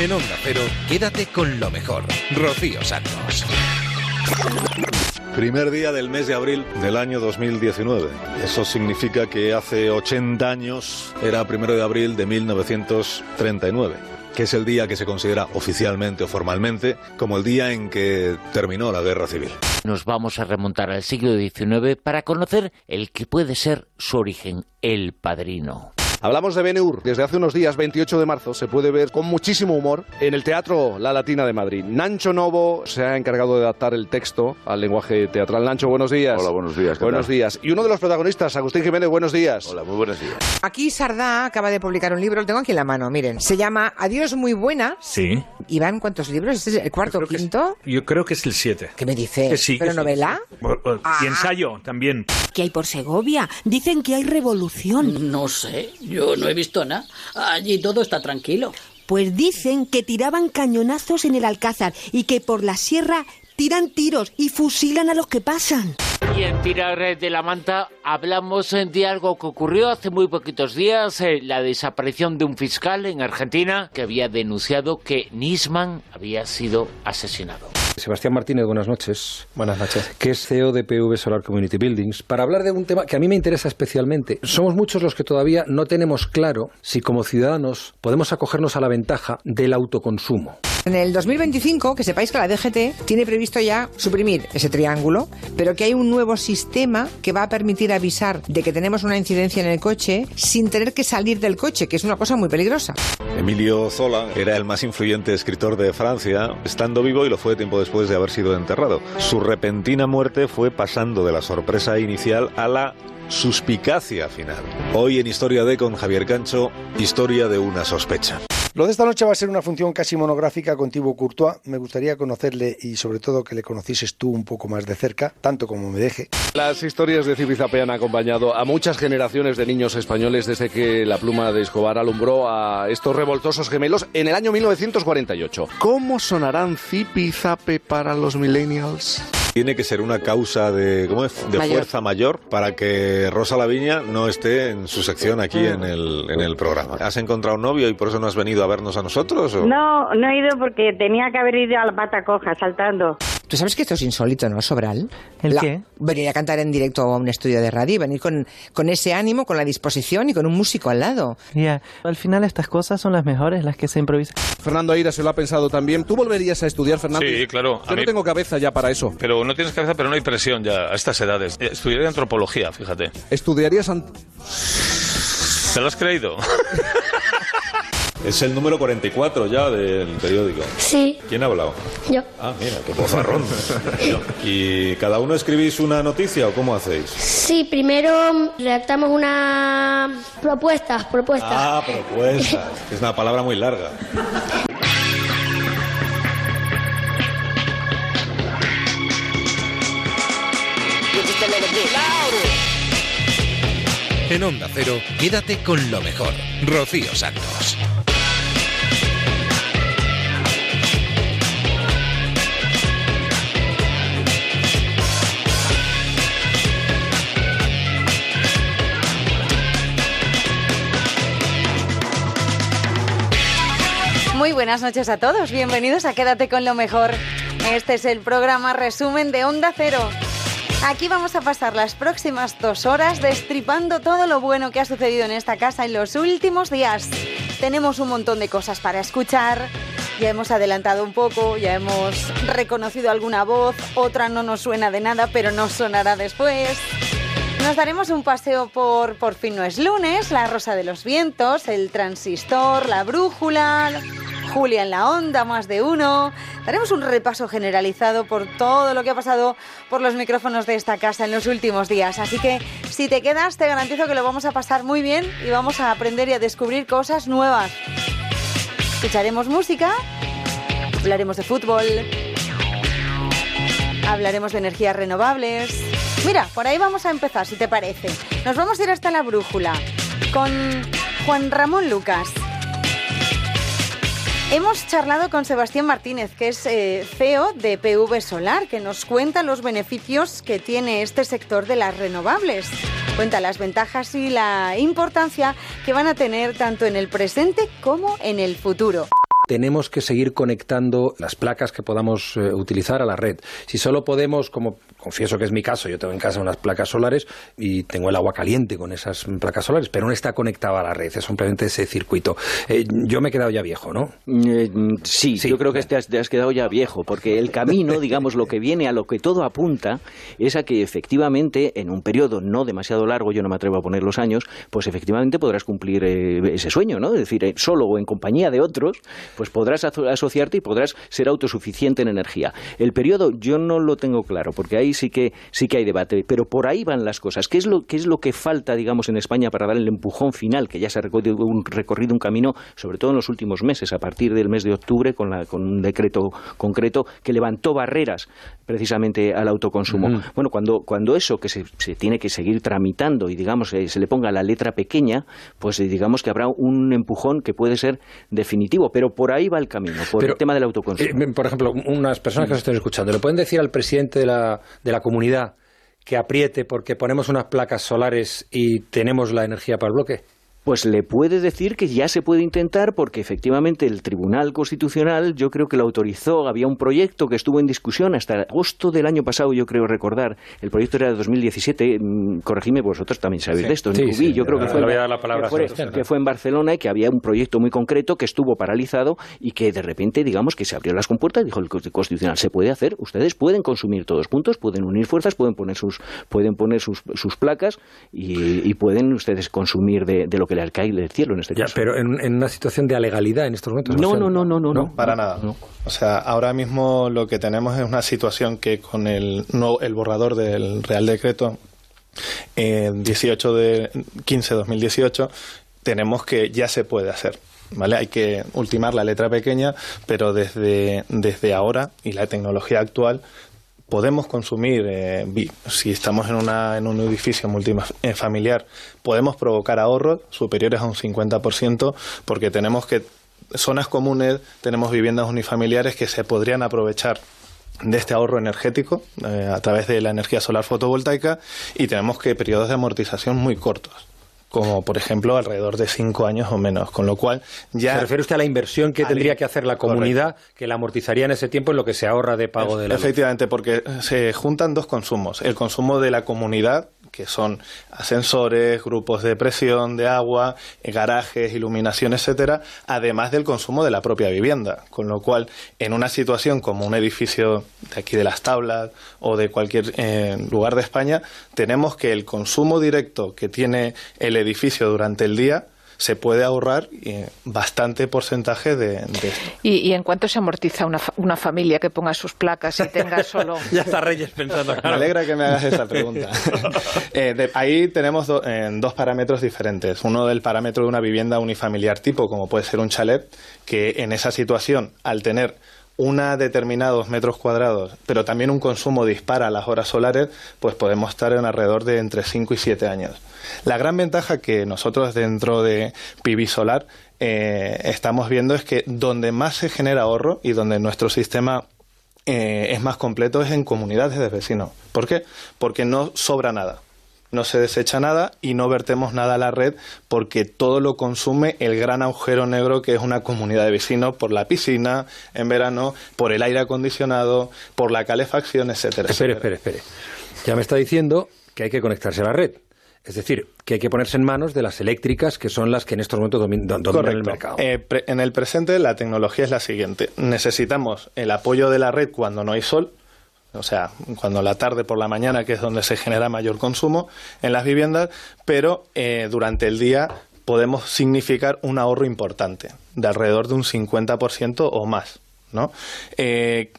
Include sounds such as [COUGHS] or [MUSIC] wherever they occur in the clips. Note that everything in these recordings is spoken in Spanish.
En Onda Cero, quédate con lo mejor. Rocío Santos. Primer día del mes de abril del año 2019. Eso significa que hace 80 años era primero de abril de 1939 que es el día que se considera oficialmente o formalmente como el día en que terminó la guerra civil. Nos vamos a remontar al siglo XIX para conocer el que puede ser su origen, el padrino. Hablamos de Beneur. Desde hace unos días, 28 de marzo, se puede ver con muchísimo humor en el Teatro La Latina de Madrid. Nancho Novo se ha encargado de adaptar el texto al lenguaje teatral. Nancho, buenos días. Hola, buenos días. Buenos días. Y uno de los protagonistas, Agustín Jiménez, buenos días. Hola, muy buenos días. Aquí Sardá acaba de publicar un libro, lo tengo aquí en la mano, miren. Se llama Adiós muy buena. Sí. Iván, ¿cuántos libros? ¿Este es el cuarto o quinto? yo creo que es el siete. ¿Qué me dice? Que sí, ¿Pero que novela? sí. Y ensayo también. ¿Qué hay por Segovia? Dicen que hay revolución. No sé, yo no he visto nada. Allí todo está tranquilo. Pues dicen que tiraban cañonazos en el Alcázar y que por la sierra tiran tiros y fusilan a los que pasan. Y en Tirar de la Manta hablamos de algo que ocurrió hace muy poquitos días, eh, la desaparición de un fiscal en Argentina que había denunciado que Nisman había sido asesinado. Sebastián Martínez, buenas noches. Buenas noches. Que es CEO de PV Solar Community Buildings, para hablar de un tema que a mí me interesa especialmente. Somos muchos los que todavía no tenemos claro si como ciudadanos podemos acogernos a la ventaja del autoconsumo. En el 2025, que sepáis que la DGT tiene previsto ya suprimir ese triángulo, pero que hay un nuevo sistema que va a permitir avisar de que tenemos una incidencia en el coche sin tener que salir del coche, que es una cosa muy peligrosa. Emilio Zola era el más influyente escritor de Francia, estando vivo y lo fue tiempo después de haber sido enterrado. Su repentina muerte fue pasando de la sorpresa inicial a la suspicacia final. Hoy en Historia de con Javier Cancho, historia de una sospecha. Lo de esta noche va a ser una función casi monográfica con Thibaut Courtois. Me gustaría conocerle y sobre todo que le conocieses tú un poco más de cerca, tanto como me deje. Las historias de Zipizape han acompañado a muchas generaciones de niños españoles desde que la pluma de Escobar alumbró a estos revoltosos gemelos en el año 1948. ¿Cómo sonarán Zipizape para los millennials? Tiene que ser una causa de, ¿cómo es? de Mayor. fuerza mayor para que Rosa Laviña no esté en su sección aquí en el, en el programa. ¿Has encontrado un novio y por eso no has venido a vernos a nosotros? o? No, no he ido porque tenía que haber ido a la pata coja saltando. ¿Tú sabes que esto es insólito, no, Sobral? ¿El La- qué? Venir a cantar en directo a un estudio de radio y venir con, con ese ánimo, con la disposición y con un músico al lado. Ya, al final estas cosas son las mejores, las que se improvisan. Fernando Aira se lo ha pensado también. ¿Tú volverías a estudiar, Fernando? Sí, claro. Yo no tengo cabeza ya para eso. Pero no tienes cabeza, pero no hay presión ya a estas edades. Eh, Estudiaré antropología, fíjate. ¿Estudiarías an- ¿Te lo has creído? [LAUGHS] Es el número 44 ya del periódico. Sí. ¿Quién ha hablado? Yo. Ah, mira, qué bozarrón. ¿Y cada uno escribís una noticia o cómo hacéis? Sí, primero redactamos una propuesta, propuesta. Ah, propuesta. Es una palabra muy larga. En Onda Cero, quédate con lo mejor. Rocío Santos. Buenas noches a todos, bienvenidos a Quédate con lo mejor. Este es el programa resumen de Onda Cero. Aquí vamos a pasar las próximas dos horas destripando todo lo bueno que ha sucedido en esta casa en los últimos días. Tenemos un montón de cosas para escuchar, ya hemos adelantado un poco, ya hemos reconocido alguna voz, otra no nos suena de nada, pero nos sonará después. Nos daremos un paseo por Por fin no es lunes, La Rosa de los Vientos, El Transistor, La Brújula, Julia en la Onda, más de uno. Daremos un repaso generalizado por todo lo que ha pasado por los micrófonos de esta casa en los últimos días. Así que si te quedas, te garantizo que lo vamos a pasar muy bien y vamos a aprender y a descubrir cosas nuevas. Escucharemos música, hablaremos de fútbol, hablaremos de energías renovables. Mira, por ahí vamos a empezar, si te parece. Nos vamos a ir hasta la brújula con Juan Ramón Lucas. Hemos charlado con Sebastián Martínez, que es eh, CEO de PV Solar, que nos cuenta los beneficios que tiene este sector de las renovables. Cuenta las ventajas y la importancia que van a tener tanto en el presente como en el futuro. tenemos que seguir conectando las placas que podamos eh, utilizar a la red. Si solo podemos, como confieso que es mi caso, yo tengo en casa unas placas solares y tengo el agua caliente con esas placas solares, pero no está conectada a la red, es simplemente ese circuito. Eh, yo me he quedado ya viejo, ¿no? Eh, sí, yo creo que te has, te has quedado ya viejo, porque el camino, [LAUGHS] digamos, lo que viene, a lo que todo apunta, es a que efectivamente, en un periodo no demasiado largo, yo no me atrevo a poner los años, pues efectivamente podrás cumplir ese sueño, ¿no? Es decir, solo o en compañía de otros, pues podrás asociarte y podrás ser autosuficiente en energía. El periodo yo no lo tengo claro, porque sí que, sí que hay debate, pero por ahí van las cosas. ¿Qué es lo, qué es lo que falta, digamos, en España para dar el empujón final, que ya se ha recorrido un, recorrido un camino, sobre todo en los últimos meses, a partir del mes de octubre, con, la, con un decreto concreto que levantó barreras precisamente al autoconsumo? Bueno, cuando, cuando eso que se, se, tiene que seguir tramitando y, digamos, eh, se le ponga la letra pequeña, pues eh, digamos que habrá un empujón que puede ser definitivo, pero por ahí va el camino, por el tema del autoconsumo. Eh, por ejemplo, unas personas que nos estén escuchando, ¿le pueden decir al presidente de la, de la comunidad que apriete porque ponemos unas placas solares y tenemos la energía para el bloque? Pues le puede decir que ya se puede intentar porque efectivamente el Tribunal Constitucional yo creo que lo autorizó, había un proyecto que estuvo en discusión hasta agosto del año pasado, yo creo recordar, el proyecto era de 2017, mm, corregime vosotros también sabéis de esto, sí, yo creo que fue, que, fue, en Barcelona y que había un proyecto muy concreto que estuvo paralizado y que de repente digamos que se abrió las compuertas y dijo el Constitucional, se puede hacer, ustedes pueden consumir todos puntos, pueden unir fuerzas, pueden poner sus, pueden poner sus, sus placas y, pueden ustedes consumir de, de lo que le cae del cielo en este caso. Pero en, una situación de alegalidad en estos momentos. No, no, no, no, no, no. Para nada. O sea, ahora mismo lo que tenemos es una situación que con el, no, el borrador del Real Decreto eh, 18 de 15 2018 tenemos que ya se puede hacer. ¿Vale? Hay que ultimar la letra pequeña, pero desde, desde ahora y la tecnología actual podemos consumir, eh, si estamos en, una, en un edificio multifamiliar, podemos provocar ahorros superiores a un 50% porque tenemos que zonas comunes, tenemos viviendas unifamiliares que se podrían aprovechar de este ahorro energético eh, a través de la energía solar fotovoltaica y tenemos que periodos de amortización muy cortos como por ejemplo alrededor de cinco años o menos, con lo cual ya... ¿Se refiere usted a la inversión que tendría que hacer la comunidad que la amortizaría en ese tiempo en lo que se ahorra de pago de la Efectivamente, porque se juntan dos consumos, el consumo de la comunidad que son ascensores, grupos de presión de agua, eh, garajes, iluminación, etcétera, además del consumo de la propia vivienda. Con lo cual, en una situación como un edificio de aquí de las tablas o de cualquier eh, lugar de España, tenemos que el consumo directo que tiene el edificio durante el día se puede ahorrar eh, bastante porcentaje de, esto. ¿Y, en cuánto se amortiza una, una, familia que ponga sus placas y tenga [LAUGHS] solo... ya está Reyes pensando. Me alegra que me hagas esa pregunta. [LAUGHS] Eh, ahí tenemos dos parámetros diferentes. Uno del parámetro de una vivienda unifamiliar tipo, como puede ser un chalet, que en esa situación, al tener una determinados metros cuadrados, pero también un consumo dispara a las horas solares, pues podemos estar en alrededor de entre 5 y 7 años. La gran ventaja que nosotros dentro de PV Solar eh, estamos viendo es que donde más se genera ahorro y donde nuestro sistema eh, es más completo es en comunidades de vecinos. ¿Por qué? Porque no sobra nada no se desecha nada y no vertemos nada a la red porque todo lo consume el gran agujero negro que es una comunidad de vecinos por la piscina en verano, por el aire acondicionado, por la calefacción, etcétera. Espere, espere, espere. Ya me está diciendo que hay que conectarse a la red. Es decir, que hay que ponerse en manos de las eléctricas, que son las que en estos momentos dominan, el mercado. Eh, en el presente, la tecnología es la siguiente. Necesitamos el apoyo de la red cuando no hay sol, o sea, cuando la tarde por la mañana, que es donde se genera mayor consumo en las viviendas, pero eh, durante el día podemos significar un ahorro importante, de alrededor de un 50% o más. ¿no? Eh,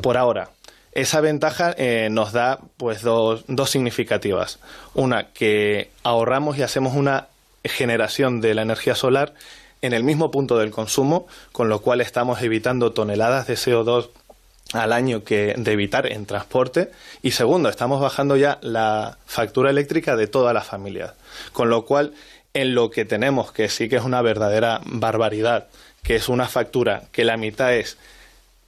por ahora, esa ventaja eh, nos da pues dos, dos significativas. Una, que ahorramos y hacemos una generación de la energía solar en el mismo punto del consumo, con lo cual estamos evitando toneladas de CO2 al año que de evitar en transporte. Y segundo estamos bajando ya la factura eléctrica de todas las familias con lo cual en lo que tenemos que sí que es una verdadera barbaridad que es una factura que la mitad es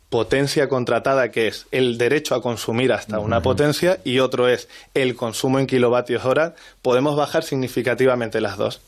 potencia contratada que es el derecho a consumir hasta una potencia y otro es el consumo en kilovatios hora podemos bajar significativamente las dos.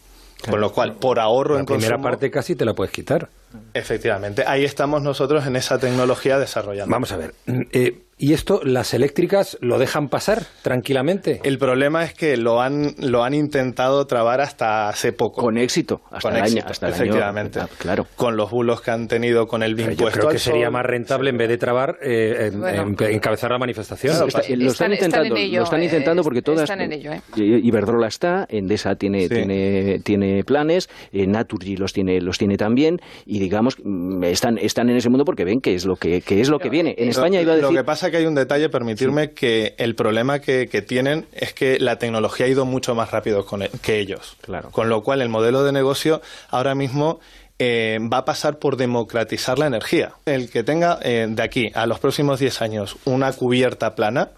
Con lo cual por ahorro la en primera parte casi te la puedes quitar Efectivamente, ahí estamos nosotros en esa tecnología desarrollando. Vamos a ver. eh, ¿Y esto las eléctricas lo dejan pasar tranquilamente? El problema es que lo han, lo han intentado trabar hasta hace poco. Con éxito, hasta Con el año- hasta el año- efectivamente. ah, claro. Con los bulos que han tenido con el Yo impuesto creo que sería más rentable en vez de trabar eh, en- Bueno. en- encabezar la manifestación. Está- lo están, Están- están intentando, en ello, lo están eh, intentando porque todas están en ello, ¿eh? Iberdrola está, Endesa tiene tiene tiene planes, eh, Naturgy los tiene los tiene también y digamos mm, están están en ese mundo porque ven que es lo que, que es lo que viene. En España iba a Lo decir que pasa que hay un detalle, permitirme, que el problema que, que tienen es que la tecnología ha ido mucho más rápido con e- que ellos. Claro. Con lo cual, el modelo de negocio ahora mismo eh, va a pasar por democratizar la energía. El que tenga eh, de aquí a los próximos 10 años una cubierta plana,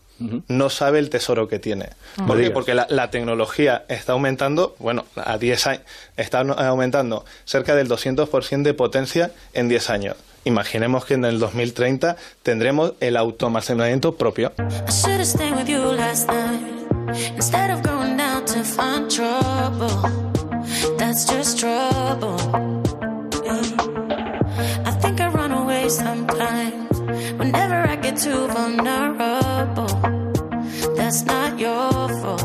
no sabe el tesoro que tiene. No ¿Por qué? Porque la, la tecnología está aumentando, bueno, a 10 años, está aumentando cerca del 200% de potencia en 10 años. Imaginemos que en el 2030 tendremos el autoalmacenamiento propio. That's not your fault.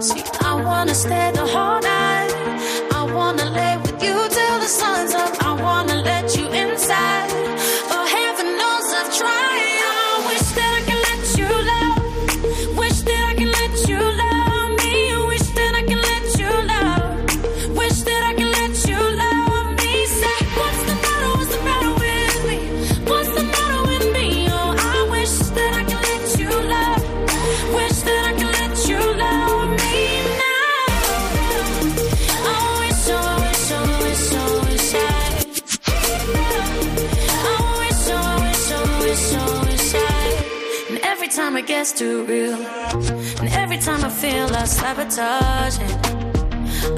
See, I wanna stay the whole night. Gets too real, and every time I feel I sabotage it,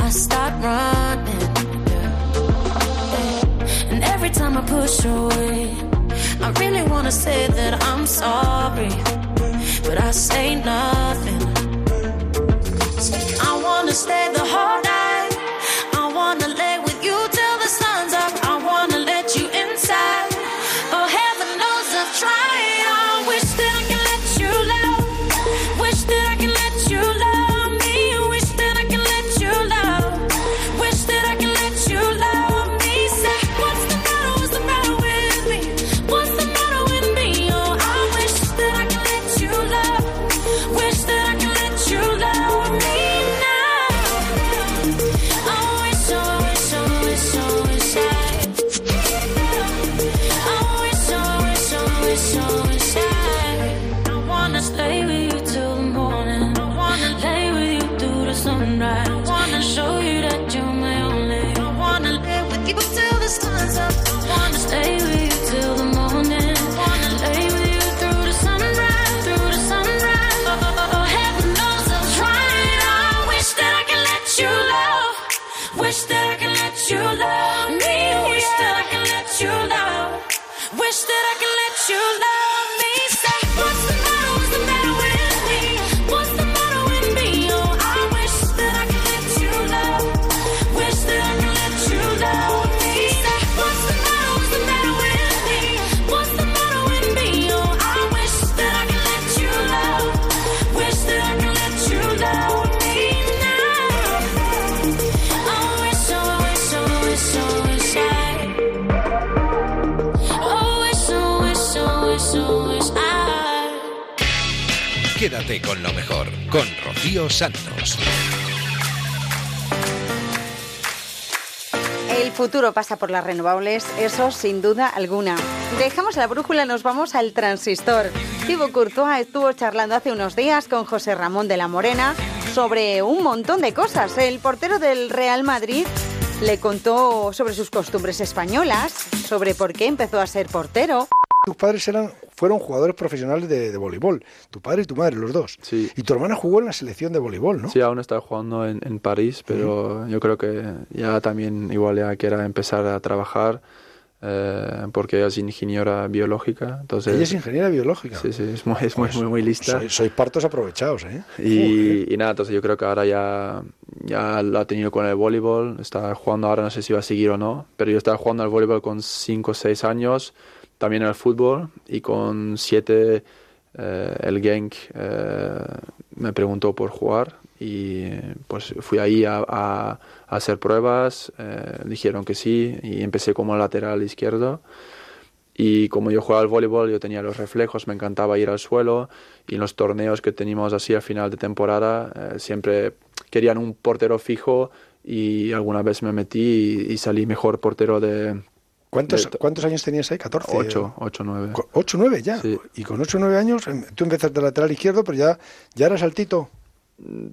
I start running. And every time I push away, I really wanna say that I'm sorry, but I say nothing. I wanna stay the whole Rocío Santos. El futuro pasa por las renovables, eso sin duda alguna. Dejamos la brújula, nos vamos al transistor. Thibaut Courtois estuvo charlando hace unos días con José Ramón de la Morena sobre un montón de cosas. El portero del Real Madrid le contó sobre sus costumbres españolas, sobre por qué empezó a ser portero. Tus padres eran, fueron jugadores profesionales de, de voleibol, tu padre y tu madre, los dos. Sí. Y tu hermana jugó en la selección de voleibol, ¿no? Sí, aún está jugando en, en París, pero yo creo que ya también igual ya quiera empezar a trabajar eh, porque ella es ingeniera biológica. Entonces, Ella es ingeniera biológica. Sí, sí, es muy, es muy, Pues, muy, muy lista. Sois, sois partos aprovechados, ¿eh? Y, y nada, entonces yo creo que ahora ya, ya lo ha tenido con el voleibol, está jugando ahora, no sé si va a seguir o no, pero yo estaba jugando al voleibol con 5 o 6 años, también al fútbol, y con 7 el Genk eh, me preguntó por jugar y pues fui ahí a, a- a hacer pruebas, eh, dijeron que sí y empecé como lateral izquierdo. Y como yo jugaba al voleibol, yo tenía los reflejos, me encantaba ir al suelo y en los torneos que teníamos así a final de temporada eh, siempre querían un portero fijo y alguna vez me metí y, y salí mejor portero de... ¿Cuántos, ¿Cuántos años tenías ahí? ¿14? Ocho, ocho, nueve. Co- ¿Ocho, nueve ya? Y con ocho, nueve años, em, tú empezaste de lateral izquierdo, pero ya, ya eras altito.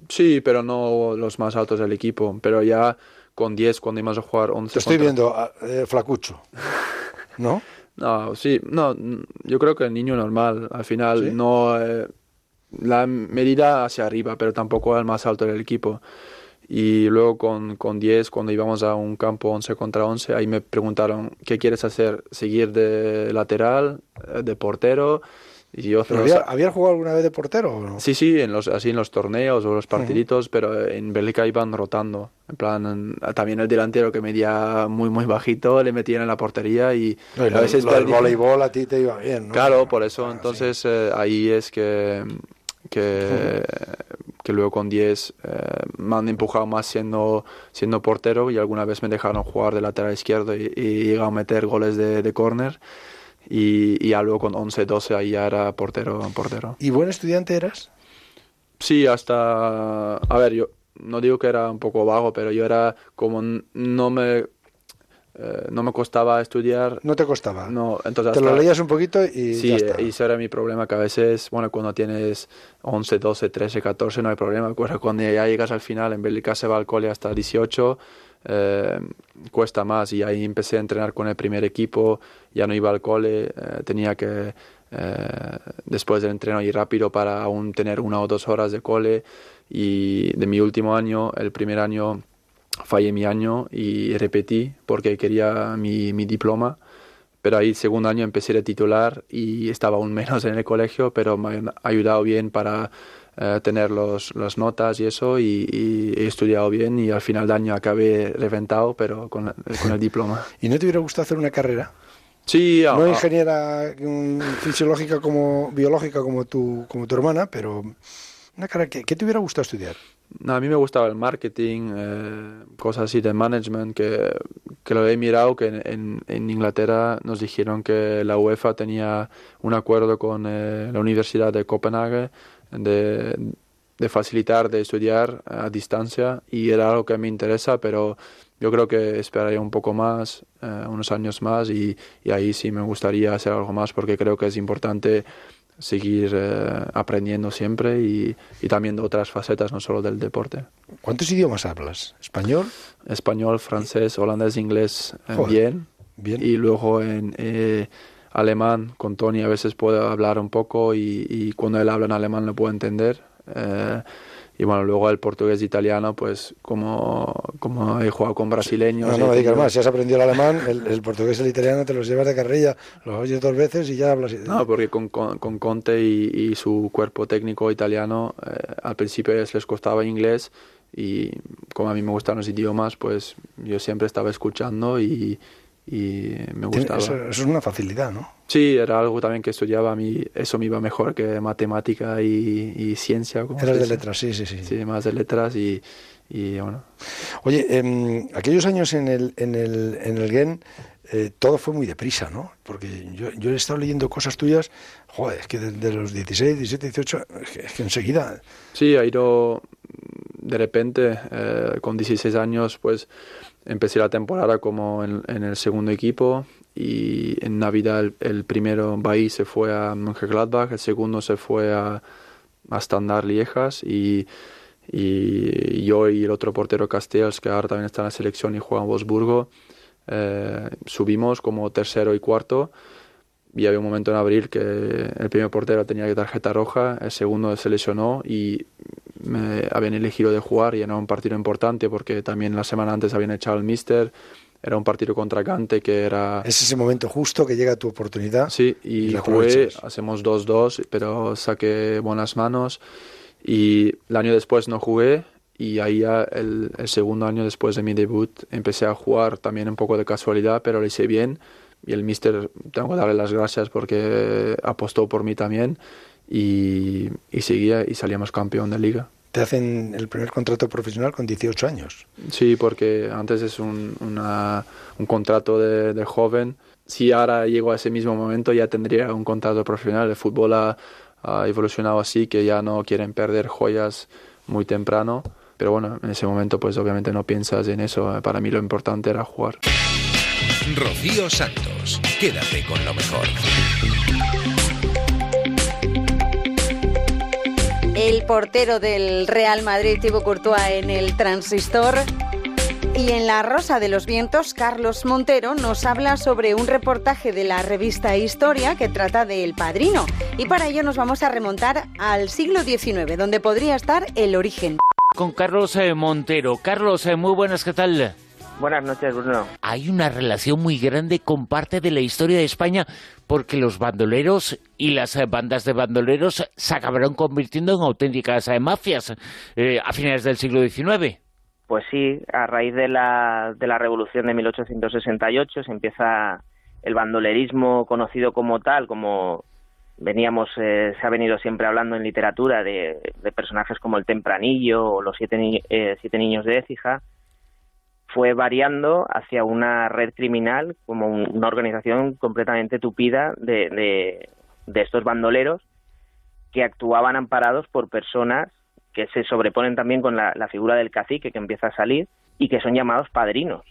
Sí, pero no los más altos del equipo. Pero ya con 10, cuando íbamos a jugar 11... Te estoy contra- viendo ah, eh, flacucho. [LAUGHS] ¿No? No, sí, no, n- yo creo que el niño normal, al final ¿Sí? no eh, la medida hacia arriba, pero tampoco el más alto del equipo. Y luego con, con 10, cuando íbamos a un campo 11 contra 11, ahí me preguntaron, ¿qué quieres hacer? ¿Seguir de lateral, eh, de portero? Y yo ¿Pero ¿Había, ¿Habías jugado alguna vez de portero o no? Sí, sí, en los, así en los torneos o los partiditos, pero en Bélgica iban rotando. En plan, también el delantero que medía muy, muy bajito, le metían en la portería y No, y a veces lo del voleibol a ti te iba bien, ¿no? Claro, por eso entonces eh, ahí es que, que, que luego con 10 eh, me han empujado más siendo, siendo portero y alguna vez me dejaron jugar de lateral izquierdo y, y a meter goles de, de córner y, y ya luego con 11, 12 ahí ya era portero, portero. ¿Y buen estudiante eras? Sí, hasta... A ver, yo no digo que era un poco vago, pero yo era como no me... eh, no me costaba estudiar. No te costaba. No, entonces Te lo leías un poquito y Sí, ya está. y ese era mi problema, que a veces, bueno, cuando tienes 11, 12, 13, 14 no hay problema, pero cuando ya llegas al final, en Bélgica se va al cole hasta 18, eh, cuesta más y ahí empecé a entrenar con el primer equipo, ya no iba al cole, eh, tenía que eh, después del entreno ir rápido para aún tener una o dos horas de cole y de mi último año, el primer año fallé mi año y repetí porque quería mi, mi diploma pero ahí segundo año empecé de titular y estaba aún menos en el colegio, pero me han ayudado bien para eh, tener los, las notas y eso, y, y he estudiado bien y al final de año acabé reventado, pero con, con el [LAUGHS] diploma. ¿Y no te hubiera gustado hacer una carrera? Sí, No ah, ingeniera mm, fisiológica como biológica como tu, como tu hermana, pero una carrera que, ¿qué te hubiera gustado estudiar? No, a mí me gustaba el marketing, eh, cosas así de management, que, que lo he mirado, que en, en- Inglaterra nos dijeron que la UEFA tenía un acuerdo con eh, la Universidad de Copenhague de, de facilitar, de estudiar a distancia, y era algo que me interesa, pero yo creo que esperaría un poco más, eh, unos años más, y, y ahí sí me gustaría hacer algo más, porque creo que es importante seguir eh, aprendiendo siempre y, y también de otras facetas, no solo del deporte. ¿Cuántos idiomas hablas? ¿Español? Español, francés, holandés, inglés, eh, Joder, bien. bien. Y luego en eh, alemán, con Tony a veces puedo hablar un poco y, y cuando él habla en alemán lo puedo entender. Eh, y bueno, luego el portugués e italiano, pues como, como he jugado con brasileños. No, no me digas más. Si has aprendido el alemán, el, el portugués y el italiano te los llevas de carrilla, los oyes dos veces y ya hablas. No, porque con, con, con Conte y, y su cuerpo técnico italiano, eh, al principio les costaba inglés y como a mí me gustan los idiomas, pues yo siempre estaba escuchando y, y me gustaba. Eso, eso es una facilidad, ¿no? Sí, era algo también que estudiaba, a mí eso me iba mejor que matemática y, y ciencia. Eras de letras, sí, sí, sí. Sí, más de letras y, y bueno. Oye, em, aquellos años en el, en el, en el GEN, eh, todo fue muy deprisa, ¿no? Porque yo, yo he estado leyendo cosas tuyas, joder, es que de, de los 16, 17, 18, es que, es que enseguida... Sí, ha ido de repente, eh, con 16 años, pues empecé la temporada como en, en el segundo equipo y en Navidad el, el primero Bahí se fue a Mönchengladbach, el segundo se fue a, a Standard Liejas y, y yo y el otro portero Castells, que ahora también está en la selección y juega en Wolfsburgo, eh, subimos como tercero y cuarto y había un momento en abril que el primer portero tenía que tarjeta roja, el segundo se lesionó y me habían elegido de jugar y era un partido importante porque también la semana antes habían echado al míster, era un partido contra Gante que era... Es ese momento justo que llega tu oportunidad. Sí, y, la jugué, hacemos 2-2, pero saqué buenas manos y el año después no jugué y ahí ya el, el segundo año después de mi debut empecé a jugar también un poco de casualidad, pero lo hice bien y el mister tengo que darle las gracias porque apostó por mí también y, y seguía y salíamos campeón de liga. Te hacen el primer contrato profesional con 18 años. Sí, porque antes es un, una- un contrato de, de joven. Si ahora llego a ese mismo momento, ya tendría un contrato profesional. El fútbol ha, ha evolucionado así que ya no quieren perder joyas muy temprano. Pero bueno, en ese momento pues obviamente no piensas en eso. Para mí lo importante era jugar. Rocío Santos, quédate con lo mejor. El portero del Real Madrid, Thibaut Courtois, en el transistor. Y en La Rosa de los Vientos, Carlos Montero nos habla sobre un reportaje de la revista Historia que trata de El Padrino. Y para ello nos vamos a remontar al siglo XIX, donde podría estar el origen. Con Carlos eh, Montero. Carlos, eh, muy buenas, ¿qué tal? Buenas noches, Bruno. Hay una relación muy grande con parte de la historia de España porque los bandoleros y las bandas de bandoleros se acabaron convirtiendo en auténticas eh, mafias eh, a finales del siglo XIX. Pues sí, a raíz de la, de la revolución de 1868 se empieza el bandolerismo conocido como tal, como veníamos, eh, se ha venido siempre hablando en literatura de, de personajes como el Tempranillo o los siete, ni- eh, siete niños de Écija, fue variando hacia una red criminal como un- una organización completamente tupida de, de, estos bandoleros que actuaban amparados por personas que se sobreponen también con la, la figura del cacique que empieza a salir y que son llamados padrinos.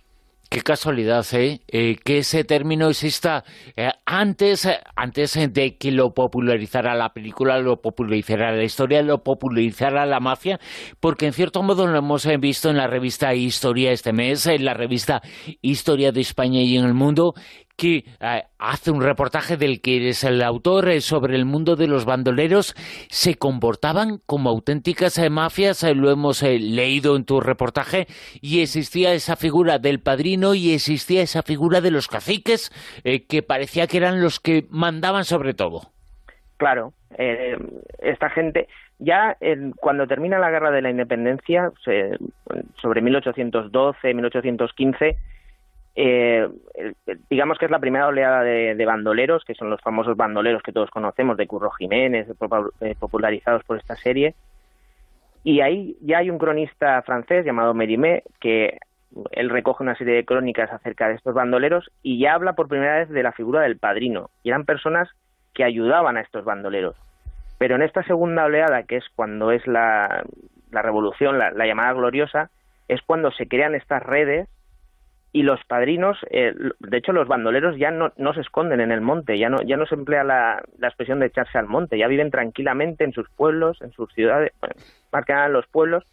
Qué casualidad, ¿eh? Eh, que ese término exista eh, antes, antes de que lo popularizara la película, lo popularizara la historia, lo popularizara la mafia, porque en cierto modo lo hemos eh, visto en la revista Historia este mes, en la revista Historia de España y en el mundo, que eh, hace un reportaje del que eres el autor eh, sobre el mundo de los bandoleros, se comportaban como auténticas eh, mafias, lo hemos leído en tu reportaje, y existía esa figura del padrino y existía esa figura de los caciques, que parecía que eran los que mandaban sobre todo. Claro, esta gente, ya cuando termina la guerra de la independencia, se- sobre 1812, 1815, eh, digamos que es la primera oleada de, bandoleros, que son los famosos bandoleros que todos conocemos, de Curro Jiménez, eh, popularizados por esta serie. Y ahí ya hay un cronista francés llamado Mérimée que él recoge una serie de crónicas acerca de estos bandoleros y ya habla por primera vez de la figura del padrino. Y eran personas que ayudaban a estos bandoleros. Pero en esta segunda oleada, que es cuando es la, revolución, la llamada gloriosa, es cuando se crean estas redes y los padrinos, eh, de hecho los bandoleros ya no, no se esconden en el monte, ya no, ya no se emplea la, la expresión de echarse al monte, ya viven tranquilamente en sus pueblos, en sus ciudades, bueno, más que nada en los pueblos,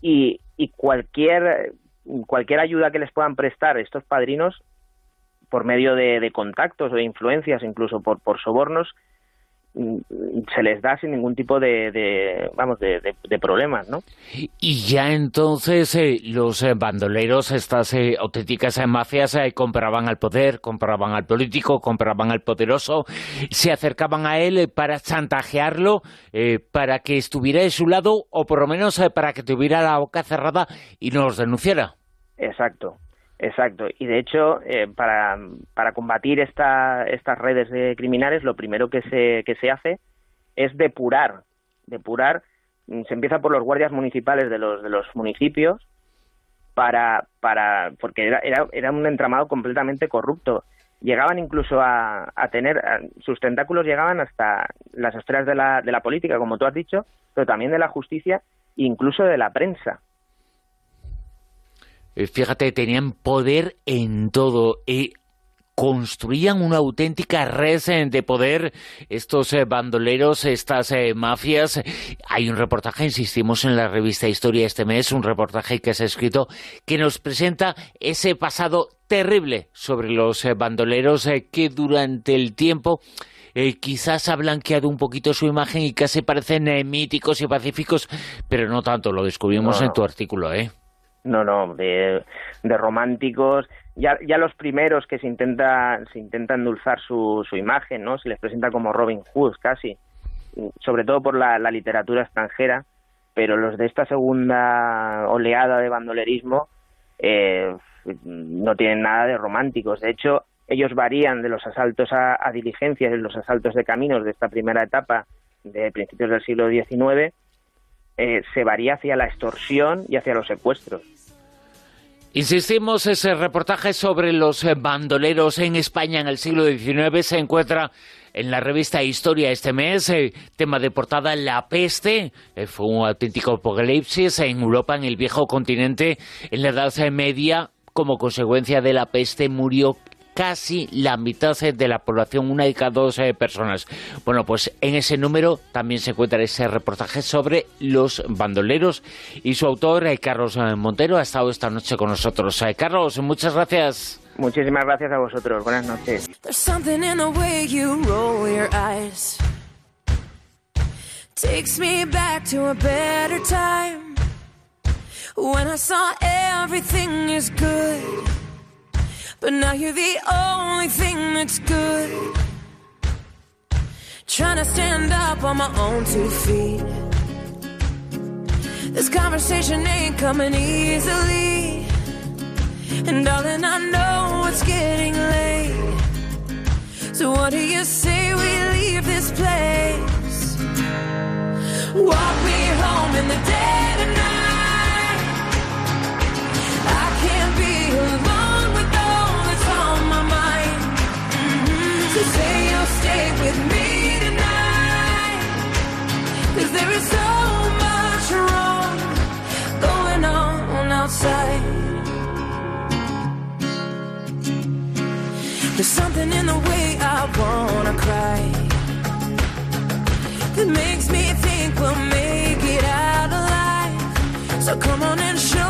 y, y cualquier, cualquier ayuda que les puedan prestar estos padrinos por medio de, de contactos o de influencias, incluso por, por sobornos, se les da sin ningún tipo de, de vamos de, de- de problemas, ¿no? Y ya entonces eh, los eh, bandoleros, estas eh, auténticas eh, mafias, compraban al poder, compraban al político, compraban al poderoso, se acercaban a él para chantajearlo, eh, para que estuviera de su lado o por lo menos para que tuviera la boca cerrada y no los denunciara. Exacto, exacto. Y de hecho, eh, para, para combatir esta, estas redes de criminales, lo primero que se, que se hace es depurar. Depurar, mm, se empieza por los guardias municipales de los, de los municipios, para, para, porque era, era, era un entramado completamente corrupto. Llegaban incluso a, a tener, sus tentáculos llegaban hasta las esferas de la, de la política, como tú has dicho, pero también de la justicia e incluso de la prensa. Eh, Fíjate, tenían poder en todo. y construían una auténtica red eh, de poder estos eh, bandoleros, estas mafias. Hay un reportaje, insistimos en la revista Historia este mes, un reportaje que se ha escrito que nos presenta ese pasado terrible sobre los bandoleros que durante el tiempo eh, quizás ha blanqueado un poquito su imagen y casi parecen eh, míticos y pacíficos, pero no tanto, lo descubrimos No, en tu artículo, ¿eh? No, no, de, románticos. ya, ya los primeros que se intenta, se intenta endulzar su, su imagen, ¿no? Se les presenta como Robin Hood casi, sobre todo por la, literatura extranjera, pero los de esta segunda oleada de bandolerismo eh, no tienen nada de románticos. De hecho, ellos varían de los asaltos a, a diligencias, de los asaltos de caminos de esta primera etapa de principios del siglo XIX, eh, se varía hacia la extorsión y hacia los secuestros. Insistimos, ese reportaje sobre los bandoleros en España en el siglo XIX se encuentra en la revista Historia este mes, eh, tema de portada La peste, eh, fue un auténtico apocalipsis en Europa, en el viejo continente, en la Edad Media, como consecuencia de la peste murió casi la mitad eh, de la población, una de cada dos eh, personas. Bueno, pues en ese número también se encuentra ese reportaje sobre los bandoleros y su autor, eh, Carlos Montero, ha estado esta noche con nosotros. Carlos, muchas gracias. Muchísimas gracias a vosotros. Buenas noches. There's something in the way you roll your eyes. Takes me back to a better time. When I saw everything is good. But now you're the only thing that's good. Trying to stand up on my own two feet. This conversation ain't coming easily. And darling, I know it's getting late. So what do you say we leave this place? Walk me home in the dead of night. There's so much wrong going on outside. There's something in the way I wanna cry that makes me think we'll make it out alive. So come on and show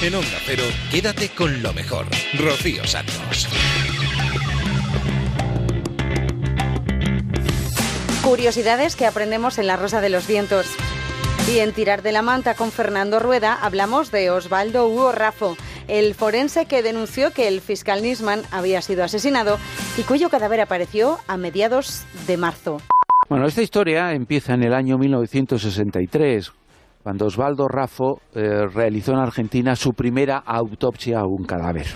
En Onda Cero, quédate con lo mejor. Rocío Santos. Curiosidades que aprendemos en La Rosa de los Vientos. Y en Tirar de la Manta con Fernando Rueda hablamos de Osvaldo Hugo Raffo, el forense que denunció que el fiscal Nisman había sido asesinado y cuyo cadáver apareció a mediados de marzo. Bueno, esta historia empieza en el año 1963, cuando Osvaldo Raffo eh, realizó en Argentina su primera autopsia a un cadáver.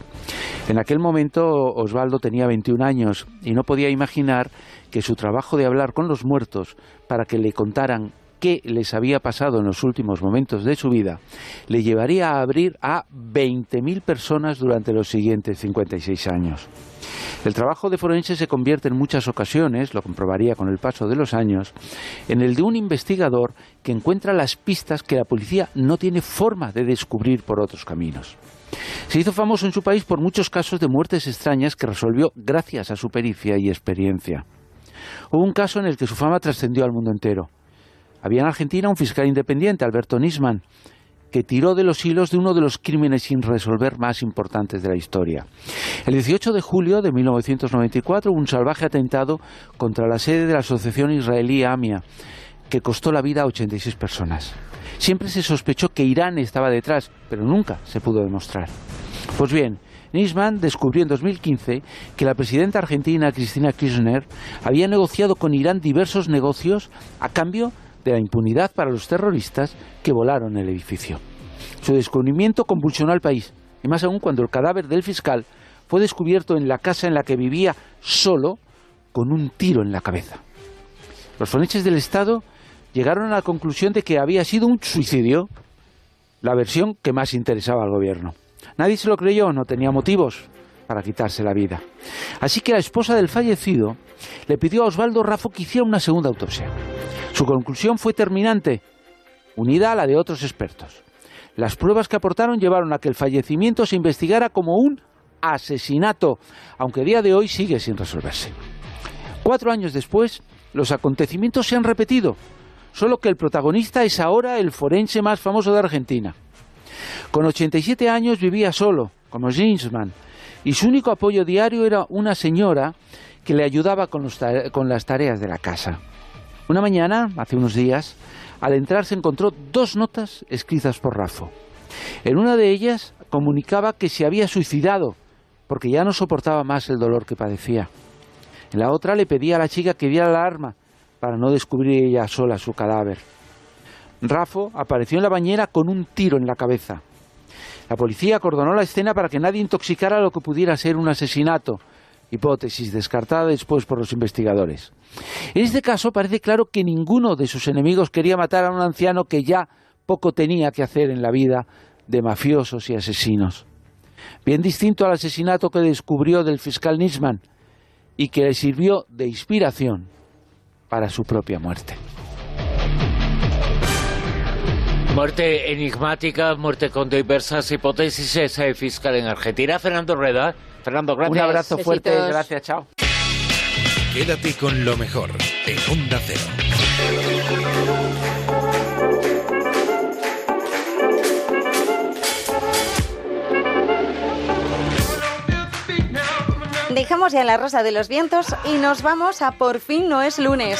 En aquel momento Osvaldo tenía 21 años y no podía imaginar que su trabajo de hablar con los muertos para que le contaran qué les había pasado en los últimos momentos de su vida, le llevaría a abrir a 20.000 personas durante los siguientes 56 años. El trabajo de forense se convierte en muchas ocasiones, lo comprobaría con el paso de los años, en el de un investigador que encuentra las pistas que la policía no tiene forma de descubrir por otros caminos. Se hizo famoso en su país por muchos casos de muertes extrañas que resolvió gracias a su pericia y experiencia. Hubo un caso en el que su fama trascendió al mundo entero. Había en Argentina un fiscal independiente, Alberto Nisman, que tiró de los hilos de uno de los crímenes sin resolver más importantes de la historia. El 18 de julio de 1994 hubo un salvaje atentado contra la sede de la Asociación Israelí AMIA, que costó la vida a 86 personas. Siempre se sospechó que Irán estaba detrás, pero nunca se pudo demostrar. Pues bien, Nisman descubrió en 2015 que la presidenta argentina Cristina Kirchner había negociado con Irán diversos negocios a cambio de la impunidad para los terroristas que volaron el edificio. Su descubrimiento convulsionó al país, y más aún cuando el cadáver del fiscal fue descubierto en la casa en la que vivía solo con un tiro en la cabeza. Los forenses del Estado llegaron a la conclusión de que había sido un suicidio, la versión que más interesaba al gobierno. Nadie se lo creyó, no tenía motivos para quitarse la vida. Así que la esposa del fallecido le pidió a Osvaldo Rafo que hiciera una segunda autopsia. Su conclusión fue terminante, unida a la de otros expertos. Las pruebas que aportaron llevaron a que el fallecimiento se investigara como un asesinato, aunque a día de hoy sigue sin resolverse. Cuatro años después, los acontecimientos se han repetido, solo que el protagonista es ahora el forense más famoso de Argentina. Con 87 años vivía solo, como Ginsman, y su único apoyo diario era una señora que le ayudaba con, las tareas de la casa. Una mañana, hace unos días, al entrar se encontró dos notas escritas por Rafo. En una de ellas comunicaba que se había suicidado porque ya no soportaba más el dolor que padecía. En la otra le pedía a la chica que diera la arma para no descubrir ella sola su cadáver. Rafo apareció en la bañera con un tiro en la cabeza. La policía acordonó la escena para que nadie intoxicara lo que pudiera ser un asesinato, hipótesis descartada después por los investigadores. En este caso parece claro que ninguno de sus enemigos quería matar a un anciano que ya poco tenía que hacer en la vida de mafiosos y asesinos. Bien distinto al asesinato que descubrió del fiscal Nisman y que le sirvió de inspiración para su propia muerte. Muerte enigmática, muerte con diversas hipótesis, es eh, fiscal en Argentina. Fernando Rueda. Fernando, gracias. Un abrazo fuerte, gracias, chao. Quédate con lo mejor en Onda Cero. Dejamos ya la rosa de los vientos y nos vamos a Por fin no es lunes.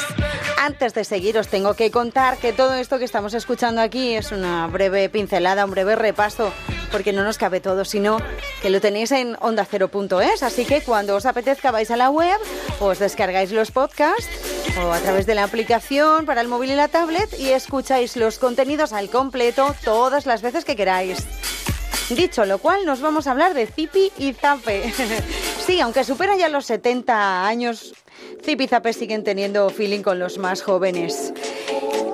Antes de seguir os tengo que contar que todo esto que estamos escuchando aquí es una breve pincelada, un breve repaso, porque no nos cabe todo, sino que lo tenéis en ondacero.es, así que cuando os apetezca vais a la web, os descargáis los podcasts o a través de la aplicación para el móvil y la tablet y escucháis los contenidos al completo todas las veces que queráis. Dicho lo cual, nos vamos a hablar de Zipi y Zape. [LAUGHS] sí, aunque superan ya los 70 años, Zipi y Zape siguen teniendo feeling con los más jóvenes.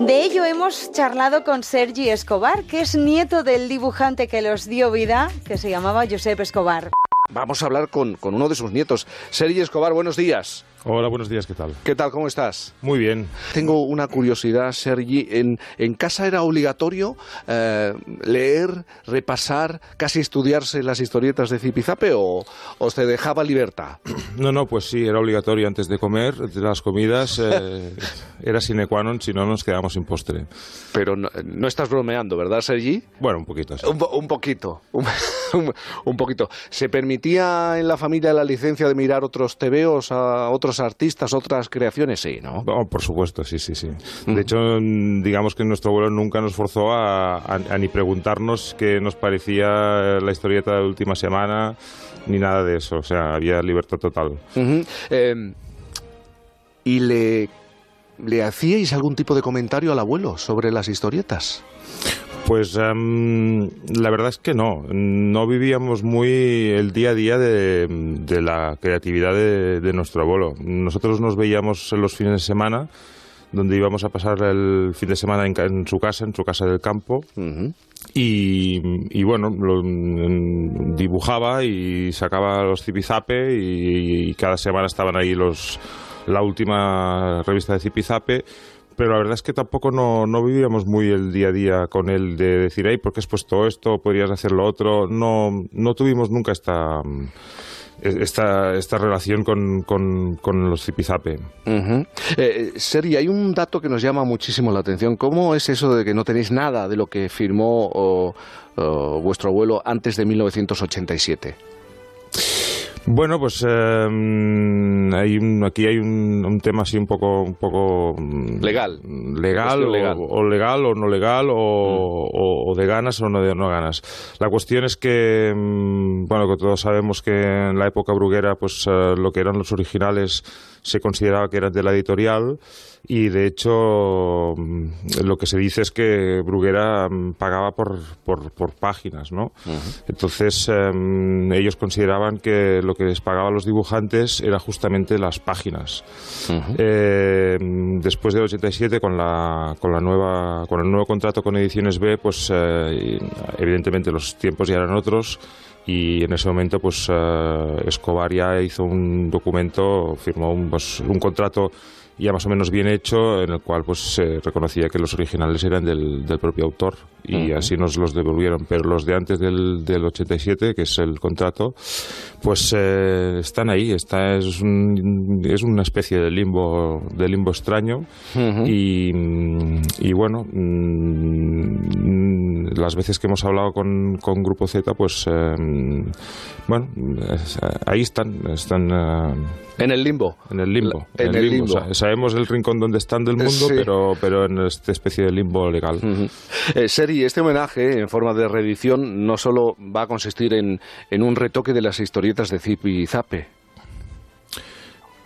De ello hemos charlado con Sergi Escobar, que es nieto del dibujante que los dio vida, que se llamaba Josep Escobar. Vamos a hablar con, con uno de sus nietos. Sergi Escobar, buenos días. Hola, buenos días, ¿qué tal? ¿Qué tal? ¿Cómo estás? Muy bien. Tengo una curiosidad, Sergi. ¿En, en casa era obligatorio eh, leer, repasar, casi estudiarse las historietas de Zipizape o, o se dejaba libertad? [CLEARS THROAT] No, no, pues sí, era obligatorio antes de comer, de las comidas, eh, [LAUGHS] era sine qua non, si no nos quedamos sin postre. Pero no, no estás bromeando, ¿verdad, Sergi? Bueno, un poquito. sí. Un, po- un poquito, un, [LAUGHS] un- un poquito. ¿Se permitía en la familia la licencia de mirar otros tebeos a otros artistas, otras creaciones? Sí, ¿no? Oh, por supuesto, sí, sí, sí. De hecho, mm, digamos que nuestro abuelo nunca nos forzó a, a- a ni preguntarnos qué nos parecía la historieta de la última semana, ni nada de eso. O sea, había libertad total. Eh, ¿Y le, le hacíais algún tipo de comentario al abuelo sobre las historietas? Pues em, la verdad es que no. No vivíamos muy el día a día de, de la creatividad de, de nuestro abuelo. Nosotros nos veíamos en los fines de semana, donde íbamos a pasar el fin de semana en, en su casa, en su casa del campo. Y, y bueno, lo- mm, dibujaba y sacaba los zipizape y, y cada semana estaban ahí los la última revista de zipizape pero la verdad es que tampoco no, no vivíamos muy el día a día con él de decir, hey, ¿por qué has puesto esto? ¿Podrías hacer lo otro? No, no tuvimos nunca esta, esta, esta relación con, con, los zipizape. Ujú. Eh, Seri, hay un dato que nos llama muchísimo la atención. ¿Cómo es eso de que no tenéis nada de lo que firmó o, vuestro abuelo antes de 1987? Bueno, pues eh, hay un- aquí hay un, un tema así un poco, un poco mm, legal, legal, o, legal. o legal o no legal o, o- o de ganas o no de no ganas. La cuestión es que, mm, bueno, que todos sabemos que en la época bruguera, pues eh, lo que eran los originales se consideraba que eran de la editorial y de hecho mm, lo que se dice es que Bruguera mm, pagaba por, por, por páginas, ¿no? Entonces em, ellos consideraban que lo que les pagaban los dibujantes era justamente las páginas. Eh, después del 87 con la con la nueva con el nuevo contrato con Ediciones B, pues eh, evidentemente los tiempos ya eran otros y en ese momento pues eh, Escobar ya hizo un documento, firmó un, pues, un contrato ya más o menos bien hecho en el cual pues se reconocía que los originales eran del, del propio autor y así nos los devolvieron. Pero los de antes del, del 87 que es el contrato pues eh, están ahí está es, un- es una especie de limbo de limbo extraño. Y, y bueno mm, las veces que hemos hablado con, con Grupo Z pues eh, bueno ahí están están eh, en el limbo en el limbo en el limbo. O sea, sabemos el rincón donde están del mundo Sí. pero pero en esta especie de limbo legal Eh, Seri, este homenaje en forma de reedición no solo va a consistir en, en un retoque de las historietas de Zip y Zape.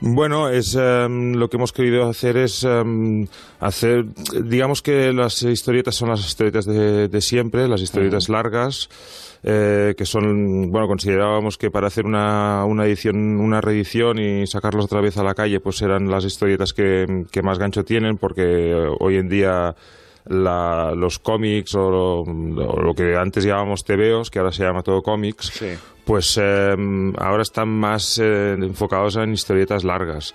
Bueno, es em, lo que hemos querido hacer es em, hacer, digamos que las historietas son las historietas de, de siempre, las historietas largas, eh, que son, bueno, considerábamos que para hacer una, una edición, una reedición y sacarlos otra vez a la calle, pues eran las historietas que, que más gancho tienen, porque hoy en día la- los cómics o lo, o lo que antes llamábamos TVOs, que ahora se llama todo cómics, pues eh, ahora están más eh, enfocados en historietas largas.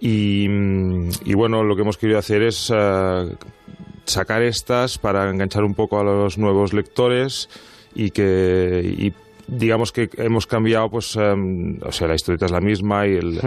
Y, mm, y bueno, lo que hemos querido hacer es eh, sacar estas para enganchar un poco a los nuevos lectores y que y digamos que hemos cambiado pues em, o sea la historieta es la misma y el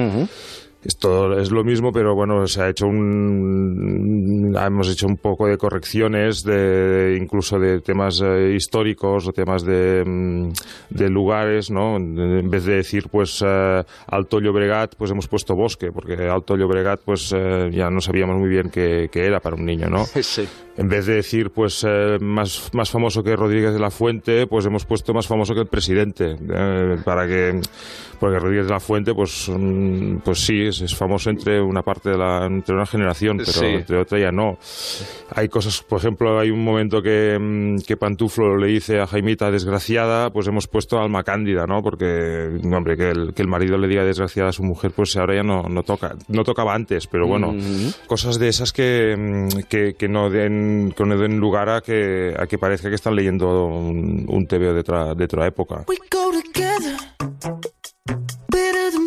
esto es lo mismo, pero bueno, se ha hecho un, hemos hecho un poco de correcciones, de incluso de temas eh, históricos o temas de, mm, de lugares, ¿no? En vez de decir, pues, eh, Alto Llobregat, pues hemos puesto bosque, porque Alto Llobregat, pues, eh, ya no sabíamos muy bien qué, qué era para un niño, ¿no? [LAUGHS] Sí. En vez de decir, pues, eh, más, más famoso que Rodríguez de la Fuente, pues hemos puesto más famoso que el presidente, eh, para que, porque Rodríguez de la Fuente, pues, mm, pues sí, es, es famoso entre una parte de la, entre una generación, pero Sí. entre otra ya no. Hay cosas, por ejemplo, hay un momento que, mm, que Pantuflo le dice a Jaimita desgraciada, pues hemos puesto alma cándida, ¿no? Porque, hombre, que el, que el marido le diga desgraciada a su mujer, pues ahora ya no, no toca, no tocaba antes, pero bueno, Ujú. cosas de esas que, mm, que, que no den que no den lugar a que, a que parezca que están leyendo un, un TVO de otra, de otra época. We go together,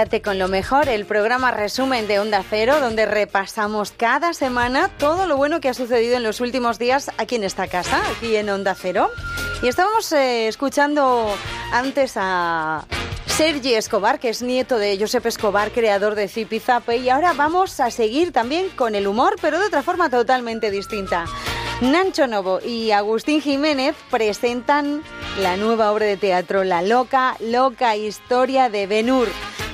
Quédate con lo mejor, el programa resumen de Onda Cero, donde repasamos cada semana todo lo bueno que ha sucedido en los últimos días aquí en esta casa, aquí en Onda Cero. Y estábamos eh, escuchando antes a Sergi Escobar, que es nieto de Josep Escobar, creador de Zipizape, y ahora vamos a seguir también con el humor, pero de otra forma totalmente distinta. Nancho Novo y Agustín Jiménez presentan la nueva obra de teatro La loca, loca historia de Ben-Hur.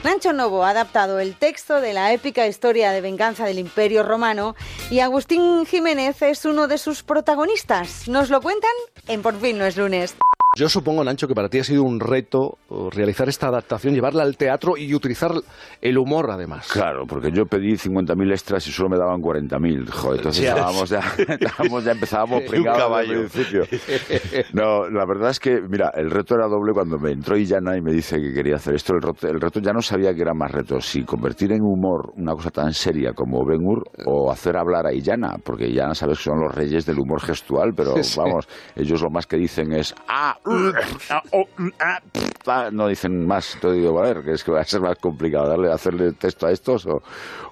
Nancho Novo ha adaptado el texto de la épica historia de venganza del Imperio Romano y Agustín Jiménez es uno de sus protagonistas. ¿Nos lo cuentan? En Por fin no es lunes. Yo supongo, Nancho, que para ti ha sido un reto eh, realizar esta adaptación, llevarla al teatro y utilizar el humor, además. Claro, porque yo pedí 50.000 extras y solo me daban 40.000. Joder, entonces Ya. estábamos ya, [LAUGHS] estábamos ya empezábamos desde el principio. No, la verdad es que, mira, el reto era doble cuando me entró Illana y me dice que quería hacer esto. El reto, el reto ya no sabía que era más reto, si convertir en humor una cosa tan seria como Ben Hur o hacer hablar a Illana, porque Illana sabes que son los reyes del humor gestual, pero Sí, sí. vamos, ellos lo más que dicen es ah, ah, oh, mm, ah, pff", ah, no dicen más. Entonces digo, a ver, que es que va a ser más complicado darle hacerle texto a estos o,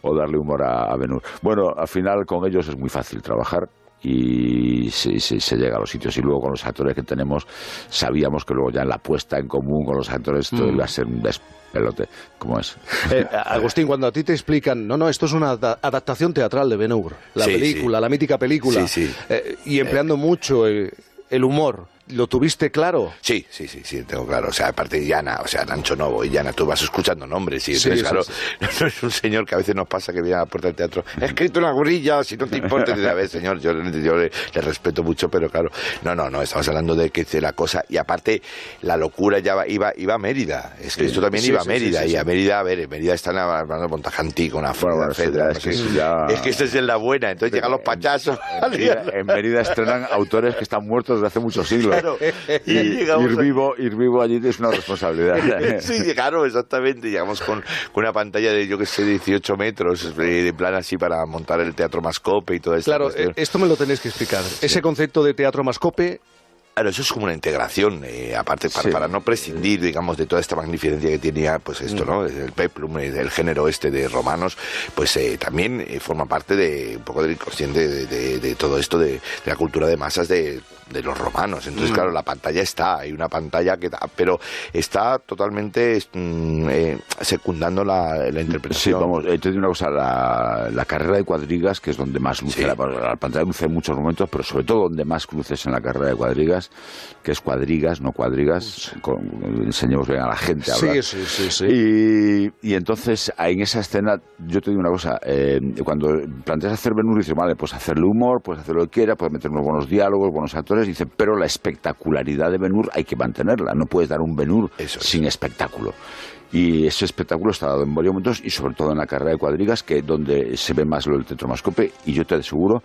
o darle humor a, a Ben Hur. Bueno, al final con ellos es muy fácil trabajar y se, se- se llega a los sitios y luego con los actores que tenemos sabíamos que luego ya en la puesta en común con los actores esto Mm. iba a ser un despelote como es Eh, Agustín, cuando a ti te explican, no, no, esto es una ada- adaptación teatral de Ben Hur, la Sí, película, la mítica película, Sí, sí. eh, y empleando mucho eh, el humor, ¿lo tuviste claro? Sí, sí, sí, sí, tengo claro. O sea, aparte de Llana, o sea, Nancho Novo y Llana, tú vas escuchando nombres y Sí, sí, claro, sí. [LAUGHS] no es un señor que a veces nos pasa que viene a la puerta del teatro, he escrito una gorilla, si no te importa, dice, a ver, señor, yo, yo le, le respeto mucho, pero claro, no, no, no, estamos hablando de que de la cosa, y aparte, la locura ya va- iba, iba a Mérida, es que esto también iba a Mérida, y a. Mérida, a ver, en Mérida están hablando de Montajantí con una bueno, Fedra, es que ya- [LAUGHS] es que esta es la buena, entonces llegan los pachazos. [LAUGHS] en Mérida, en Mérida estrenan autores que están muertos desde hace muchos siglos Claro. [LAUGHS] y, Y llegamos ir a- vivo ir vivo allí es una responsabilidad [LAUGHS] Sí, claro, exactamente. Llegamos con, con una pantalla de, yo que sé, 18 metros, eh, de plan así para montar el teatro Mascope y todo esto. Claro, eh, esto me lo tenéis que explicar. Ese concepto de teatro mascope, Claro, eso es como una integración, eh, aparte para, para no prescindir, digamos, de toda esta magnificencia que tenía, pues esto, ¿no? El peplum, el género este de romanos, pues eh, también eh, forma parte de un poco del inconsciente de, de- de todo esto de, de la cultura de masas de, de los romanos. Entonces, Mm. claro, la pantalla está, hay una pantalla que da, pero está totalmente mm, eh, secundando la, la Sí, interpretación. vamos, eh, te digo una cosa, la, la carrera de cuadrigas, que es donde más luce, la, la pantalla luce en muchos momentos, pero sobre todo donde más cruces en la carrera de cuadrigas, que es cuadrigas, no cuadrigas, con- enseñemos bien a la gente a Sí, hablar. sí, sí, sí. Y, y entonces, en esa escena, yo te digo una cosa, eh, cuando planteas hacer Ben Hur, dices, vale, pues hacerle humor, puedes hacer lo que quiera, puedes meter unos buenos diálogos, buenos actores, dice, pero la espectacularidad de Ben Hur hay que mantenerla, no puedes dar un Ben Hur sin espectáculo. Y ese espectáculo está dado en varios momentos y sobre todo en la carrera de cuadrigas, que donde se ve más lo del tetromascope, y yo te aseguro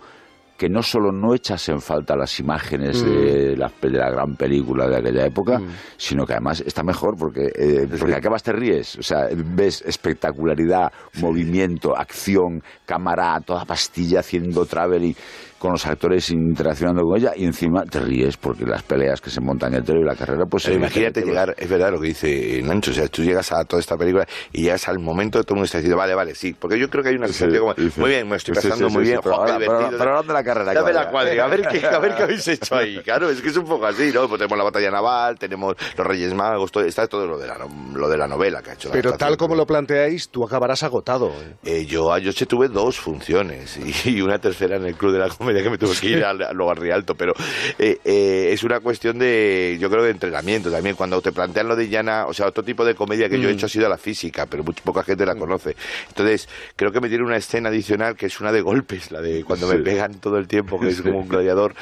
que no solo no echas en falta las imágenes de, la, de la gran película de aquella época, sino que además está mejor porque, eh, porque acabas te ríes, o sea, ves espectacularidad, movimiento, acción, cámara, toda pastilla haciendo travel y con los actores interaccionando con ella y encima te ríes porque las peleas que se montan en el tele y la carrera, pues Pero imagínate que- llegar, es verdad lo que dice Nancho, o sea, tú llegas a toda esta película y llegas al momento que todo el mundo está diciendo, vale, vale, sí, porque yo creo que hay una Sí, como, muy bien, me estoy sí, sí, pasando sí, muy bien, pero jo, qué ahora- pero- pero hablando de la carrera, Dame la cuadriga. a ver qué, a ver qué [LAUGHS] habéis hecho ahí, claro, es que es un poco así, ¿no? Pues tenemos la batalla naval, tenemos los Reyes Magos, todo, está todo lo de, la, no- lo de la novela que ha hecho Pero tal como lo planteáis, tú acabarás agotado. ¿eh? Eh, yo anoche tuve dos funciones [LAUGHS] y una tercera en el Club de la Comedia que me tuve que ir al, luego al Rialto, pero eh, eh, es una cuestión de, yo creo, de entrenamiento también. Cuando te plantean lo de llana, o sea, otro tipo de comedia que yo he Mm. hecho ha sido la física, pero mucha poca gente la conoce. Entonces, creo que me tiene una escena adicional que es una de golpes, la de cuando me Sí. pegan todo el tiempo, que es como un gladiador.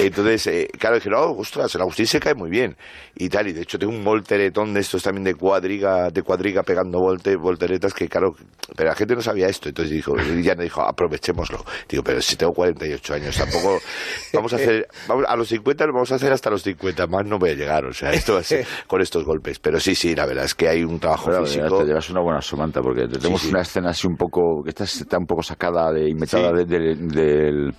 Entonces, eh, claro, dije, no, ostras, el Agustín se cae muy bien y tal. Y de hecho tengo un volteretón de estos también de cuadriga, de cuadriga pegando volte, volteretas que, claro, pero la gente no sabía esto. Entonces dijo, me dijo, aprovechémoslo. Digo, pero si tengo 48 años, tampoco vamos a hacer, vamos, a los 50 lo vamos a hacer hasta los 50, más no voy a llegar, o sea, esto ser con estos golpes. Pero sí, sí, la verdad es que hay un trabajo Pero, físico. Te llevas una buena somanta porque tenemos Sí, sí. una escena así un poco que está, está un poco sacada de inventada Sí. de, de- del-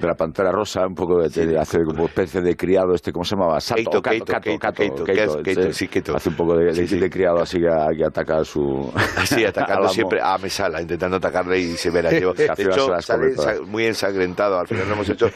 de la pantera rosa, un poco de, de hacer como especie de criado este, ¿cómo se llamaba? Sato, Keito, Cato, Keito, Cato, Keito, Cato, Keito, Keito, Keito, sí. sí, Keito. Hace un poco de, Sí, sí. criado así que, que ataca a su... [LAUGHS] Sí, al atacando amo. siempre a Mesala, intentando atacarle y se verá yo. De [LAUGHS] hecho, sale muy ensangrentado. Al final lo hemos hecho.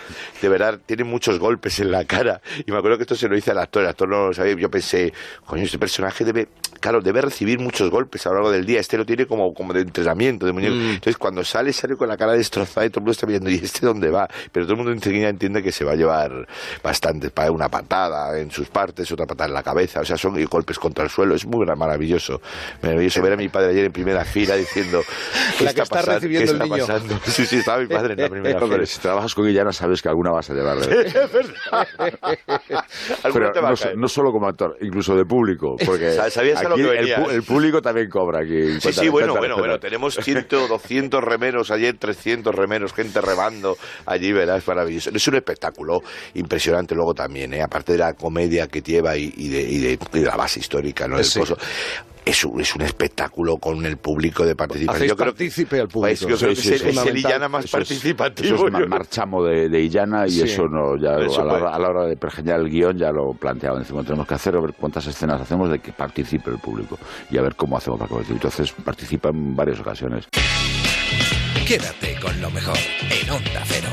De verdad, tiene muchos golpes en la cara. Y me acuerdo que esto se lo hice al actor. El actor no lo sabía. Yo pensé, coño, este personaje debe, claro, debe recibir muchos golpes a lo largo del día. Este lo tiene como, como de entrenamiento, de muñeco. Mm. Entonces, cuando sale, sale con la cara destrozada y todo el mundo está viendo, ¿y este dónde va? Pero todo el mundo enseguida entiende que se va a llevar bastante. Para una patada en sus partes, otra patada en la cabeza. O sea, son golpes contra el suelo. Es muy maravilloso. Maravilloso ver a mi padre ayer en primera fila diciendo, [LAUGHS] ¿qué La que está pasando? recibiendo ¿Qué el está niño. pasando? [LAUGHS] Sí, sí, estaba mi padre en la primera [LAUGHS] fila. si trabajas con Guillana sabes que alguna vas a llevar. ¿eh? Pero no, no solo como actor, incluso de público. Porque Sa- sabías a lo aquí que el, el público también cobra aquí. Sí, sí, bueno, cuéntame, bueno, bueno, cuéntame. tenemos 100, 200 remeros ayer, 300 remeros, gente remando allí, ¿verdad? Es maravilloso. Es un espectáculo impresionante luego también, ¿eh? Aparte de la comedia que lleva y, y de, y de- y de la base histórica, ¿no? Sí. coso. Es un, es un espectáculo con el público de participación. Yo creo que, al público. Yo creo Sí, que sí, es, es el Illana más Eso es- participativo. Eso es yo- ma- marchamo de, de Illana y Sí. eso no ya Eso a, la hora, a la hora de pergeñar el guion ya lo planteaba. Decimos, tenemos que hacer a ver cuántas escenas hacemos de que participe el público y a ver cómo hacemos para que participe. Entonces participa en varias ocasiones. Quédate con lo mejor en Onda Cero.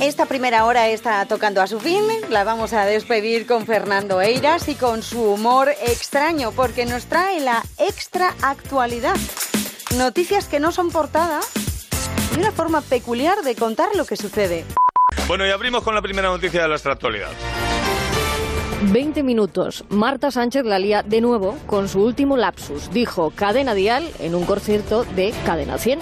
Esta primera hora está tocando a su fin. La vamos a despedir con Fernando Eiras y con su humor extraño, porque nos trae la extra actualidad. Noticias que no son portada y una forma peculiar de contar lo que sucede. Bueno, y abrimos con la primera noticia de nuestra actualidad. 20 minutos. Marta Sánchez la lía de nuevo con su último lapsus. Dijo cadena dial en un concierto de Cadena 100.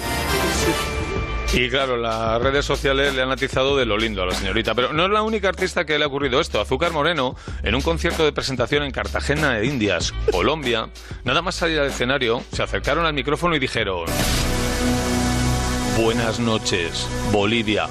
Y claro, las redes sociales le han atizado de lo lindo a la señorita. Pero no es la única artista que le ha ocurrido esto. Azúcar Moreno, en un concierto de presentación en Cartagena de Indias, Colombia, nada más salir al escenario, se acercaron al micrófono y dijeron... Buenas noches, Bolivia.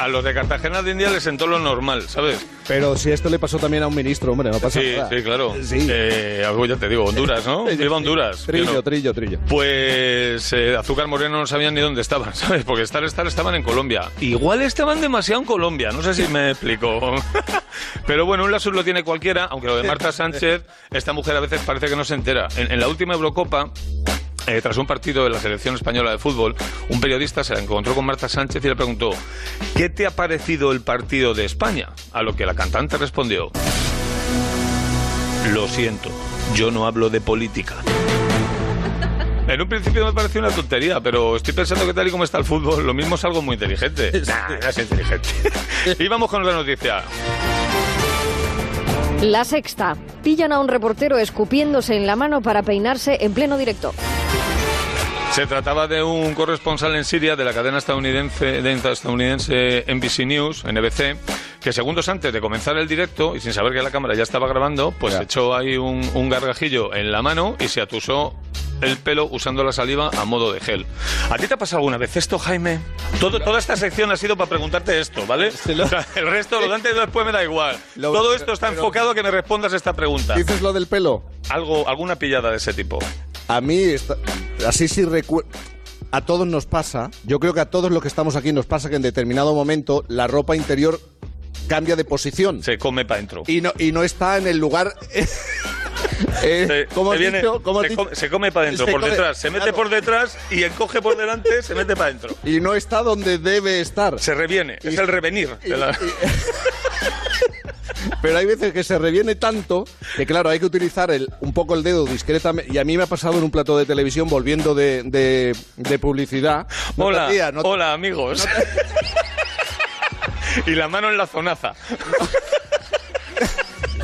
A los de Cartagena de Indias les sentó lo normal, ¿sabes? Pero si esto le pasó también a un ministro, hombre, no pasa Sí, nada. sí, claro. Sí. Eh, algo ya te digo, Honduras, ¿no? Viva Honduras. Trillo, no. trillo, trillo. Pues eh, Azúcar Moreno no sabían ni dónde estaban, [LAUGHS] ¿sabes? Porque estar, estar estaban en Colombia. Igual estaban demasiado en Colombia, no sé si me explico. [LAUGHS] Pero bueno, un lapsus lo tiene cualquiera, aunque lo de Marta Sánchez, esta mujer a veces parece que no se entera. En, en la última Eurocopa, eh, tras un partido de la selección española de fútbol, un periodista se encontró con Marta Sánchez y le preguntó, ¿qué te ha parecido el partido de España? A lo que la cantante respondió, lo siento, yo no hablo de política. [LAUGHS] En un principio me pareció una tontería, pero estoy pensando que tal y como está el fútbol, lo mismo es algo muy inteligente. [LAUGHS] Nah, no es inteligente. [LAUGHS] y vamos con otra noticia. La sexta. Pillan a un reportero escupiéndose en la mano para peinarse en pleno directo. Se trataba de un corresponsal en Siria de la cadena estadounidense, de estadounidense NBC News, NBC, que segundos antes de comenzar el directo, y sin saber que la cámara ya estaba grabando, pues echó ahí un, un gargajillo en la mano y se atusó el pelo usando la saliva a modo de gel. ¿A ti te ha pasado alguna vez esto, Jaime? Todo, toda esta sección ha sido para preguntarte esto, ¿vale? O sea, el resto, lo de antes y después me da igual. Lo- Todo esto está pero- enfocado a que me respondas esta pregunta. ¿Dices lo del pelo? Algo, alguna pillada de ese tipo. A mí, está- así sí recuerdo. A todos nos pasa, yo creo que a todos los que estamos aquí nos pasa que en determinado momento la ropa interior cambia de posición. Se come para adentro. Y no, y no está en el lugar. [LAUGHS] Eh, Se, ¿cómo se viene- dicho? ¿Cómo has se, come, se come para adentro, por come- detrás. Se mete claro. por detrás y encoge por delante, se mete para adentro. Y no está donde debe estar. Se reviene, es el revenir. de la- [LAUGHS] Pero hay veces que se reviene tanto que, claro, hay que utilizar el, un poco el dedo discretamente. Y a mí me ha pasado en un plato de televisión volviendo de, de- de publicidad. No Hola, no te- hola amigos. [LAUGHS] y la mano en la zonaza. [LAUGHS]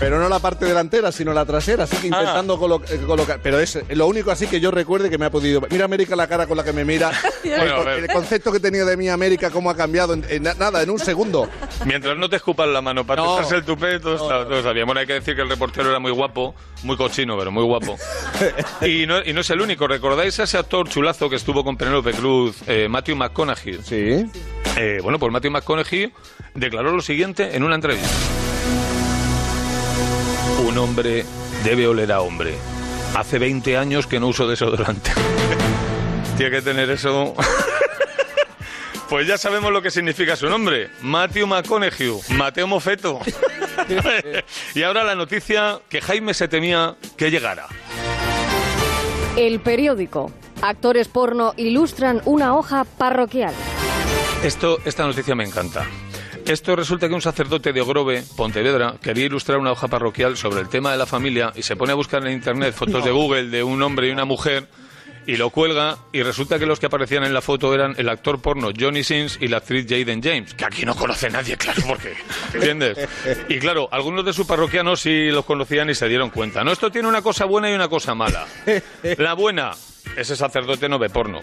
Pero no la parte delantera, sino la trasera, así que Ah. intentando colo- eh, colocar. Pero es lo único así que yo recuerde que me ha podido. Mira América la cara con la que me mira. [LAUGHS] Bueno, el, concepto que tenía de mí América, cómo ha cambiado en, en nada, en un segundo. Mientras no te escupan la mano para No. el tupé, todo, está, todo está bien. Bueno, hay que decir que el reportero era muy guapo, muy cochino, pero muy guapo. [LAUGHS] y, no, y no es el único. ¿Recordáis a ese actor chulazo que estuvo con Penélope Cruz, eh, Matthew McConaughey? Sí. bueno, pues Matthew McConaughey declaró lo siguiente en una entrevista. Un hombre debe oler a hombre. Hace 20 años que no uso desodorante. [LAUGHS] Tiene que tener eso. [LAUGHS] Pues ya sabemos lo que significa su nombre. Matthew McConaughey. Mateo Mofeto. [LAUGHS] y ahora la noticia que Jaime se temía que llegara. El periódico. Actores porno ilustran una hoja parroquial. Esto, esta noticia me encanta. Esto resulta que un sacerdote de Ogrove, Pontevedra, quería ilustrar una hoja parroquial sobre el tema de la familia y se pone a buscar en internet fotos de Google de un hombre y una mujer y lo cuelga y resulta que los que aparecían en la foto eran el actor porno Johnny Sins y la actriz Jaden James, que aquí no conoce nadie, claro, porque, ¿entiendes? Y claro, algunos de sus parroquianos sí los conocían y se dieron cuenta. No, esto tiene una cosa buena y una cosa mala. La buena, ese sacerdote no ve porno.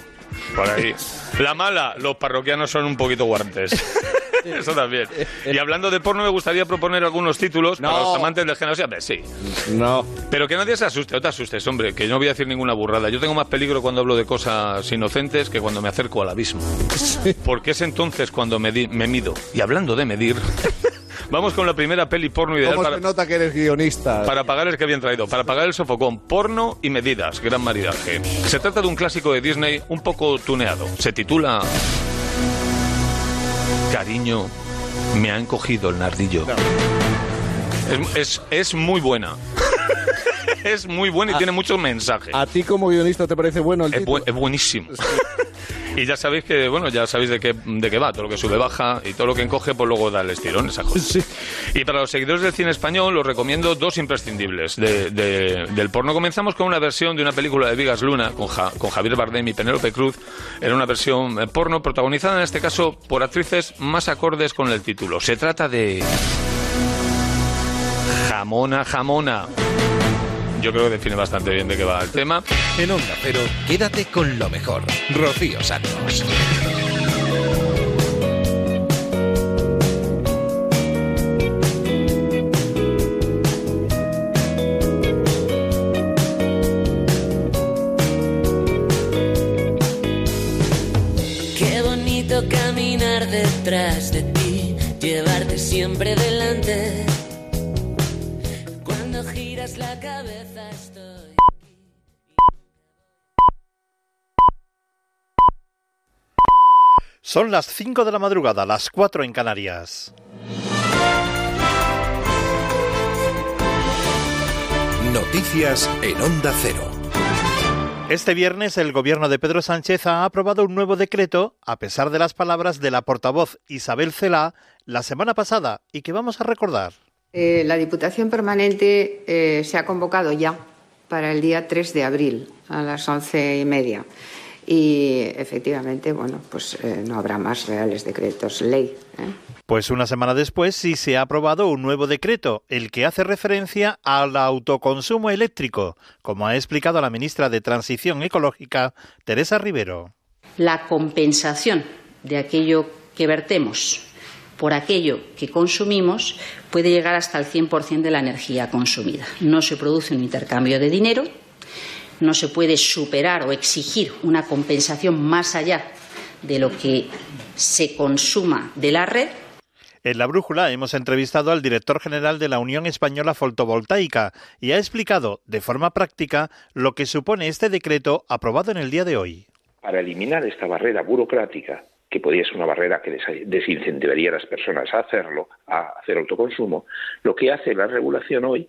Por ahí. La mala, los parroquianos son un poquito guantes. [LAUGHS] Eso también. [LAUGHS] Y hablando de porno, me gustaría proponer algunos títulos para los amantes del género. Sí. No. Pero que nadie se asuste, no te asustes, hombre, que yo no voy a decir ninguna burrada. Yo tengo más peligro cuando hablo de cosas inocentes que cuando me acerco al abismo. Porque es entonces cuando me, di- me mido. Y hablando de medir, [LAUGHS] vamos con la primera peli porno ideal ¿Cómo para, se nota que eres guionista? para pagar el que habían traído, para pagar el sofocón, porno y medidas, gran maridaje. Se trata de un clásico de Disney un poco tuneado. Se titula Cariño, me ha encogido el nardillo. Es, es- es muy buena. [LAUGHS] es muy buena y tiene muchos mensajes. ¿A ti como guionista te parece bueno el Es, título? bu- es buenísimo. [LAUGHS] y ya sabéis que, bueno, ya sabéis de qué, de qué va. Todo lo que sube baja y todo lo que encoge, pues luego da el estirón, esa cosa. Y para los seguidores del cine español, os recomiendo dos imprescindibles de- de- del porno. Comenzamos con una versión de una película de Vigas Luna con, Ja- con Javier Bardem y Penélope Cruz. Era una versión eh, porno protagonizada en este caso por actrices más acordes con el título. Se trata de. Jamona, jamona. Yo creo que define bastante bien de qué va el tema. En Onda Cero, quédate con lo mejor. Rocío Santos. Qué bonito caminar detrás de ti, llevarte siempre delante. La cabeza estoy. Son las 5 de la madrugada, las 4 en Canarias. Noticias en Onda Cero. Este viernes el gobierno de Pedro Sánchez ha aprobado un nuevo decreto, a pesar de las palabras de la portavoz Isabel Celá la semana pasada, y que vamos a recordar. Eh, la Diputación Permanente eh, se ha convocado ya para el día 3 de abril a las once y media. Y efectivamente, bueno, pues eh, no habrá más reales decretos ley. ¿eh? Pues una semana después sí se ha aprobado un nuevo decreto, el que hace referencia al autoconsumo eléctrico, como ha explicado la ministra de Transición Ecológica, Teresa Rivero. la compensación de aquello que vertemos por aquello que consumimos puede llegar hasta el 100% de la energía consumida. No se produce un intercambio de dinero, no se puede superar o exigir una compensación más allá de lo que se consuma de la red. En la brújula hemos entrevistado al director general de la Unión Española Fotovoltaica y ha explicado de forma práctica lo que supone este decreto aprobado en el día de hoy. Para eliminar esta barrera burocrática, que podría ser una barrera que des- desincentivaría a las personas a hacerlo, a hacer autoconsumo, lo que hace la regulación hoy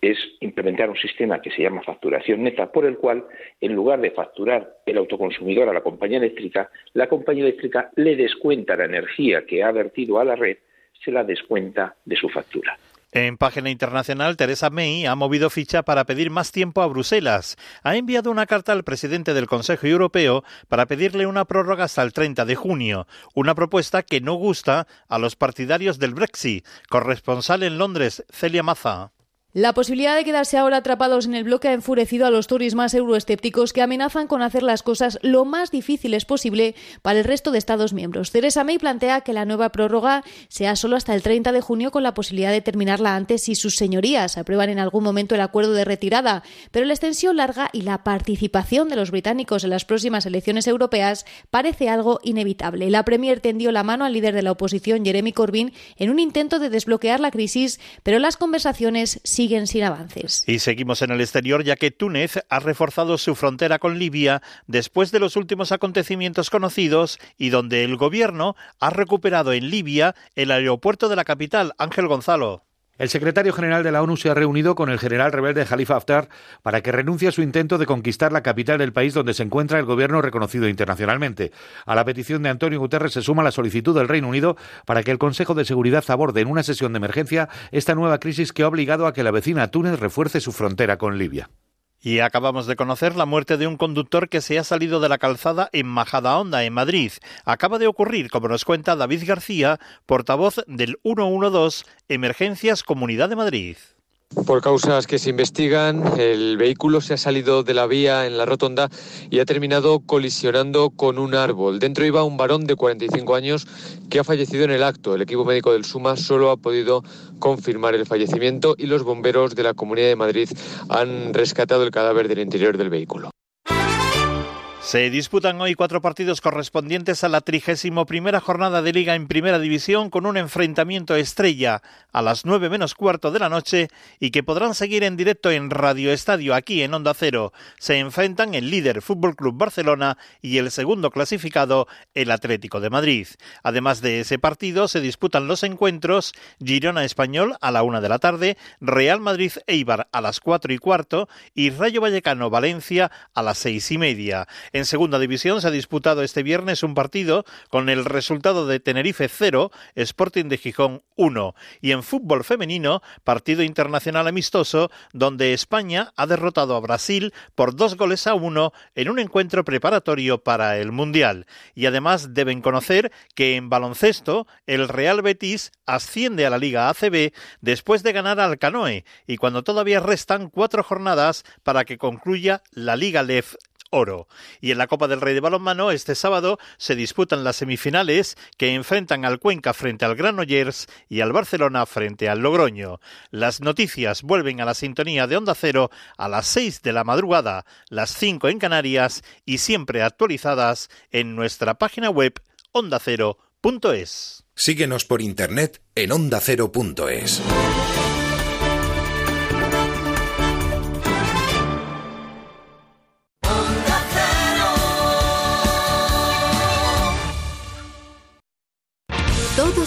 es implementar un sistema que se llama facturación neta, por el cual, en lugar de facturar el autoconsumidor a la compañía eléctrica, la compañía eléctrica le descuenta la energía que ha vertido a la red, se la descuenta de su factura. En página internacional, Teresa May ha movido ficha para pedir más tiempo a Bruselas. Ha enviado una carta al presidente del Consejo Europeo para pedirle una prórroga hasta el 30 de junio, una propuesta que no gusta a los partidarios del Brexit. Corresponsal en Londres, Celia Maza. La posibilidad de quedarse ahora atrapados en el bloque ha enfurecido a los Tories más euroescépticos que amenazan con hacer las cosas lo más difíciles posible para el resto de Estados miembros. Theresa May plantea que la nueva prórroga sea solo hasta el 30 de junio con la posibilidad de terminarla antes si sus señorías aprueban en algún momento el acuerdo de retirada, pero la extensión larga y la participación de los británicos en las próximas elecciones europeas parece algo inevitable. La Premier tendió la mano al líder de la oposición, Jeremy Corbyn, en un intento de desbloquear la crisis, pero las conversaciones siguen Y seguimos en el exterior ya que Túnez ha reforzado su frontera con Libia después de los últimos acontecimientos conocidos y donde el gobierno ha recuperado en Libia el aeropuerto de la capital, Ángel Gonzalo. El secretario general de la ONU se ha reunido con el general rebelde Khalifa Haftar para que renuncie a su intento de conquistar la capital del país donde se encuentra el gobierno reconocido internacionalmente. A la petición de Antonio Guterres se suma la solicitud del Reino Unido para que el Consejo de Seguridad aborde en una sesión de emergencia esta nueva crisis que ha obligado a que la vecina Túnez refuerce su frontera con Libia. Y acabamos de conocer la muerte de un conductor que se ha salido de la calzada en Majadahonda, en Madrid. Acaba de ocurrir, como nos cuenta David García, portavoz del 112 Emergencias Comunidad de Madrid. Por causas que se investigan, el vehículo se ha salido de la vía en la rotonda y ha terminado colisionando con un árbol. Dentro iba un varón de 45 años que ha fallecido en el acto. El equipo médico del SUMA solo ha podido confirmar el fallecimiento y los bomberos de la Comunidad de Madrid han rescatado el cadáver del interior del vehículo. Se disputan hoy cuatro partidos correspondientes a la 31 primera jornada de Liga en Primera División con un enfrentamiento estrella a las 9 menos cuarto de la noche y que podrán seguir en directo en Radio Estadio aquí en Onda Cero. Se enfrentan el líder Fútbol Club Barcelona y el segundo clasificado el Atlético de Madrid. Además de ese partido se disputan los encuentros Girona Español a la una de la tarde, Real Madrid Eibar a las cuatro y cuarto y Rayo Vallecano Valencia a las seis y media. En segunda división se ha disputado este viernes un partido con el resultado de Tenerife 0, Sporting de Gijón 1. Y en fútbol femenino, partido internacional amistoso, donde España ha derrotado a Brasil por dos goles a uno en un encuentro preparatorio para el Mundial. Y además deben conocer que en baloncesto, el Real Betis asciende a la Liga ACB después de ganar al Canoe y cuando todavía restan cuatro jornadas para que concluya la Liga LEF oro. Y en la Copa del Rey de Balonmano, este sábado se disputan las semifinales que enfrentan al Cuenca frente al Granollers y al Barcelona frente al Logroño. Las noticias vuelven a la sintonía de Onda Cero a las 6 de la madrugada, las 5 en Canarias y siempre actualizadas en nuestra página web ondacero.es. Síguenos por internet en ondacero.es.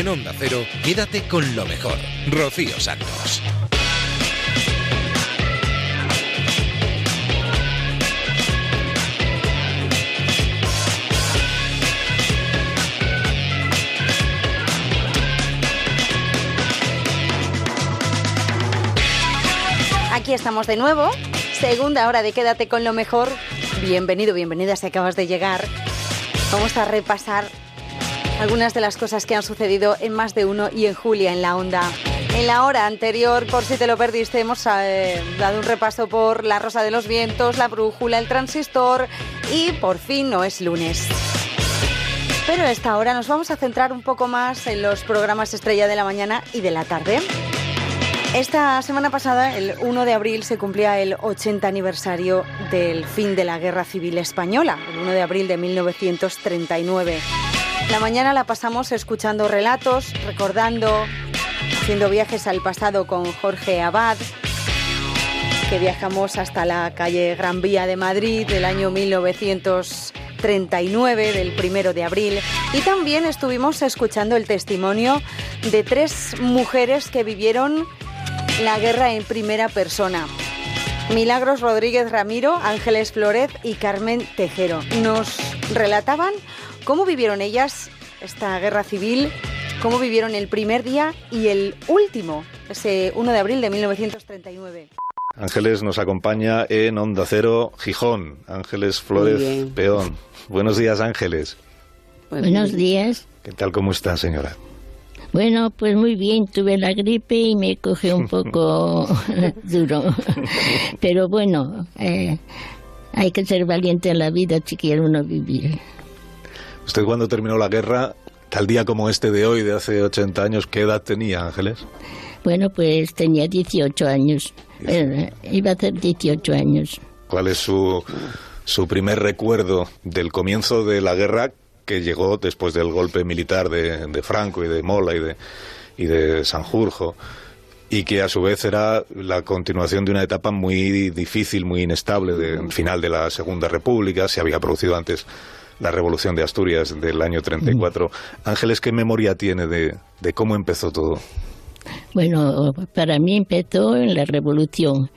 En Onda Cero, quédate con lo mejor. Rocío Santos. Aquí estamos de nuevo. Segunda hora de Quédate con lo mejor. Bienvenido, bienvenida si acabas de llegar. Vamos a repasar algunas de las cosas que han sucedido en más de uno y en Julia en la onda. En la hora anterior, por si te lo perdiste, hemos eh, dado un repaso por La Rosa de los Vientos, La Brújula, El Transistor y por fin no es lunes. Pero a esta hora nos vamos a centrar un poco más en los programas Estrella de la Mañana y de la tarde. Esta semana pasada, el 1 de abril, se cumplía el 80 aniversario del fin de la Guerra Civil Española, el 1 de abril de 1939. La mañana la pasamos escuchando relatos, recordando, haciendo viajes al pasado con Jorge Abad, que viajamos hasta la calle Gran Vía de Madrid del año 1939, del 1 de abril, y también estuvimos escuchando el testimonio de tres mujeres que vivieron la guerra en primera persona. Milagros Rodríguez Ramiro, Ángeles Flórez y Carmen Tejero nos relataban cómo vivieron ellas esta guerra civil, cómo vivieron el primer día y el último, ese 1 de abril de 1939. Ángeles nos acompaña en Onda Cero Gijón. Ángeles Flórez Peón. Buenos días, Ángeles. Buenos días. ¿Qué tal, cómo está, señora? Bueno, pues muy bien, tuve la gripe y me coge un [LAUGHS] poco [LAUGHS] duro. Pero bueno, eh, hay que ser valiente en la vida si quiere uno vivir. ¿Usted cuando terminó la guerra, tal día como este de hoy, de hace 80 años, qué edad tenía, Ángeles? Bueno, pues tenía 18 años. Eh, iba a hacer 18 años. ¿Cuál es su, su primer recuerdo del comienzo de la guerra que llegó después del golpe militar de, de Franco y de Mola y de, y de Sanjurjo? y que a su vez era la continuación de una etapa muy difícil, muy inestable, del final de la Segunda República. Se había producido antes la Revolución de Asturias del año 34. Ángeles, ¿qué memoria tiene de, cómo empezó todo? Bueno, para mí empezó en la Revolución.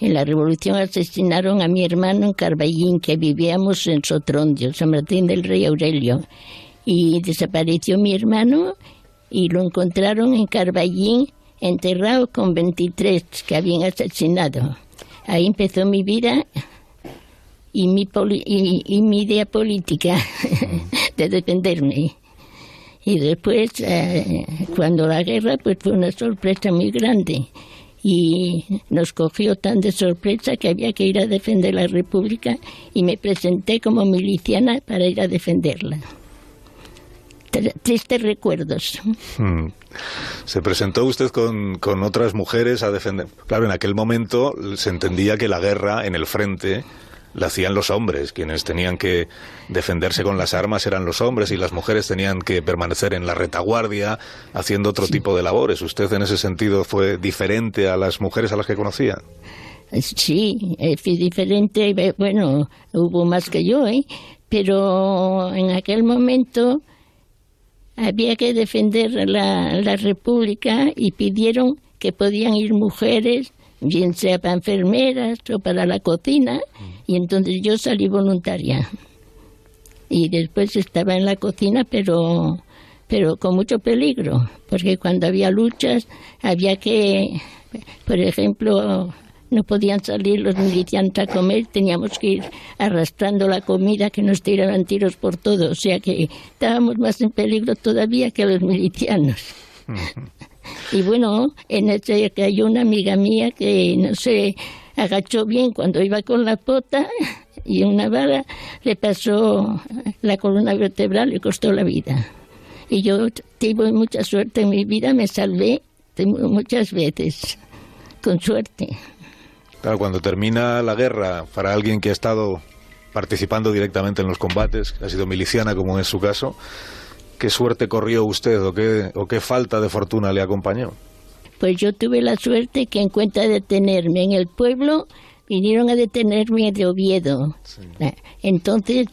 En la Revolución asesinaron a mi hermano en Carballín, que vivíamos en Sotrondio, San Martín del Rey Aurelio. Y desapareció mi hermano y lo encontraron en Carballín enterrado con 23 que habían asesinado. Ahí empezó mi vida y mi, y, mi idea política [LAUGHS] de defenderme. Y después, eh, cuando la guerra, pues fue una sorpresa muy grande. Y nos cogió tan de sorpresa que había que ir a defender la República y me presenté como miliciana para ir a defenderla. Tristes recuerdos. Hmm. Se presentó usted con, con otras mujeres a defender. Claro, en aquel momento se entendía que la guerra en el frente la hacían los hombres, quienes tenían que defenderse con las armas eran los hombres y las mujeres tenían que permanecer en la retaguardia haciendo otro tipo de labores. ¿Usted en ese sentido fue diferente a las mujeres a las que conocía? Sí, eh, fui diferente, bueno, hubo más que yo, ¿eh? pero en aquel momento había que defender la, la República y pidieron que podían ir mujeres, bien sea para enfermeras o para la cocina, y entonces yo salí voluntaria. Y después estaba en la cocina, pero, pero con mucho peligro, porque cuando había luchas había que, por ejemplo, no podían salir los milicianos a comer, teníamos que ir arrastrando la comida que nos tiraban tiros por todo, o sea que estábamos más en peligro todavía que los milicianos. Y bueno, en que hay una amiga mía que no se agachó bien cuando iba con la pota y una bala le pasó la columna vertebral y costó la vida. Y yo tuve mucha suerte en mi vida, me salvé muchas veces, con suerte. Claro, cuando termina la guerra, para alguien que ha estado participando directamente en los combates, ha sido miliciana como es su caso, ¿qué suerte corrió usted o qué, o qué falta de fortuna le acompañó? Pues yo tuve la suerte que en cuenta de detenerme en el pueblo, vinieron a detenerme de Oviedo. Entonces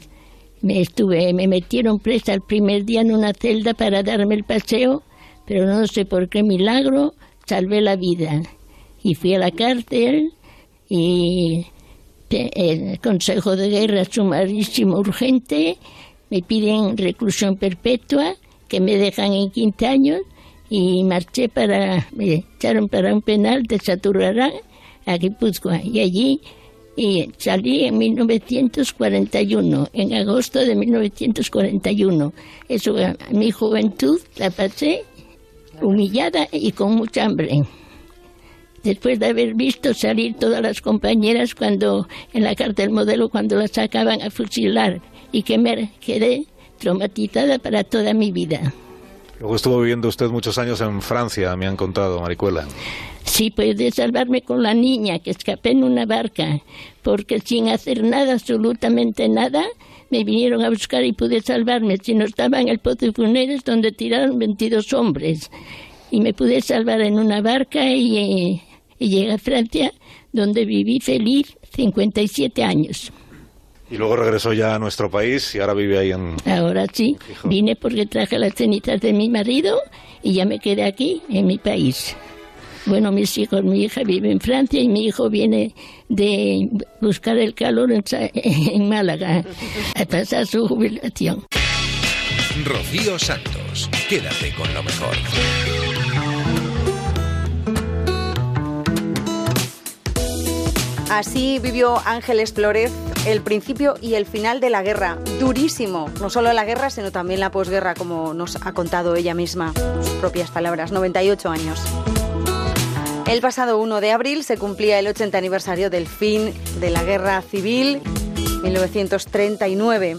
Me estuve, me metieron presa el primer día en una celda para darme el paseo, pero no sé por qué milagro salvé la vida. Y fui a la cárcel y te- el Consejo de Guerra sumarísimo urgente, me piden reclusión perpetua, que me dejan en 15 años y marché para, me echaron para un penal de Saturrarán a Guipúzcoa y allí y salí en 1941, en agosto de 1941. Eso, mi juventud la pasé humillada y con mucha hambre. Después de haber visto salir todas las compañeras cuando en la cárcel modelo cuando las sacaban a fusilar y que me quedé traumatizada para toda mi vida. Luego estuvo viviendo usted muchos años en Francia, me han contado, Maricuela. Sí, pude salvarme con la niña que escapé en una barca, porque sin hacer nada, absolutamente nada, me vinieron a buscar y pude salvarme. Si no estaba en el pozo de Funeres donde tiraron 22 hombres. Y me pude salvar en una barca y, eh, y llegué a Francia, donde viví feliz 57 años. Y luego regresó ya a nuestro país y ahora vive ahí en... Ahora sí, vine porque traje las cenizas de mi marido y ya me quedé aquí, en mi país. Bueno, mis hijos, mi hija vive en Francia y mi hijo viene de buscar el calor en, Málaga a pasar su jubilación. Rocío Santos, quédate con lo mejor. Así vivió Ángeles Flores el principio y el final de la guerra. Durísimo. No solo la guerra, sino también la posguerra, como nos ha contado ella misma, sus propias palabras. 98 años. El pasado 1 de abril se cumplía el 80 aniversario del fin de la guerra civil, 1939.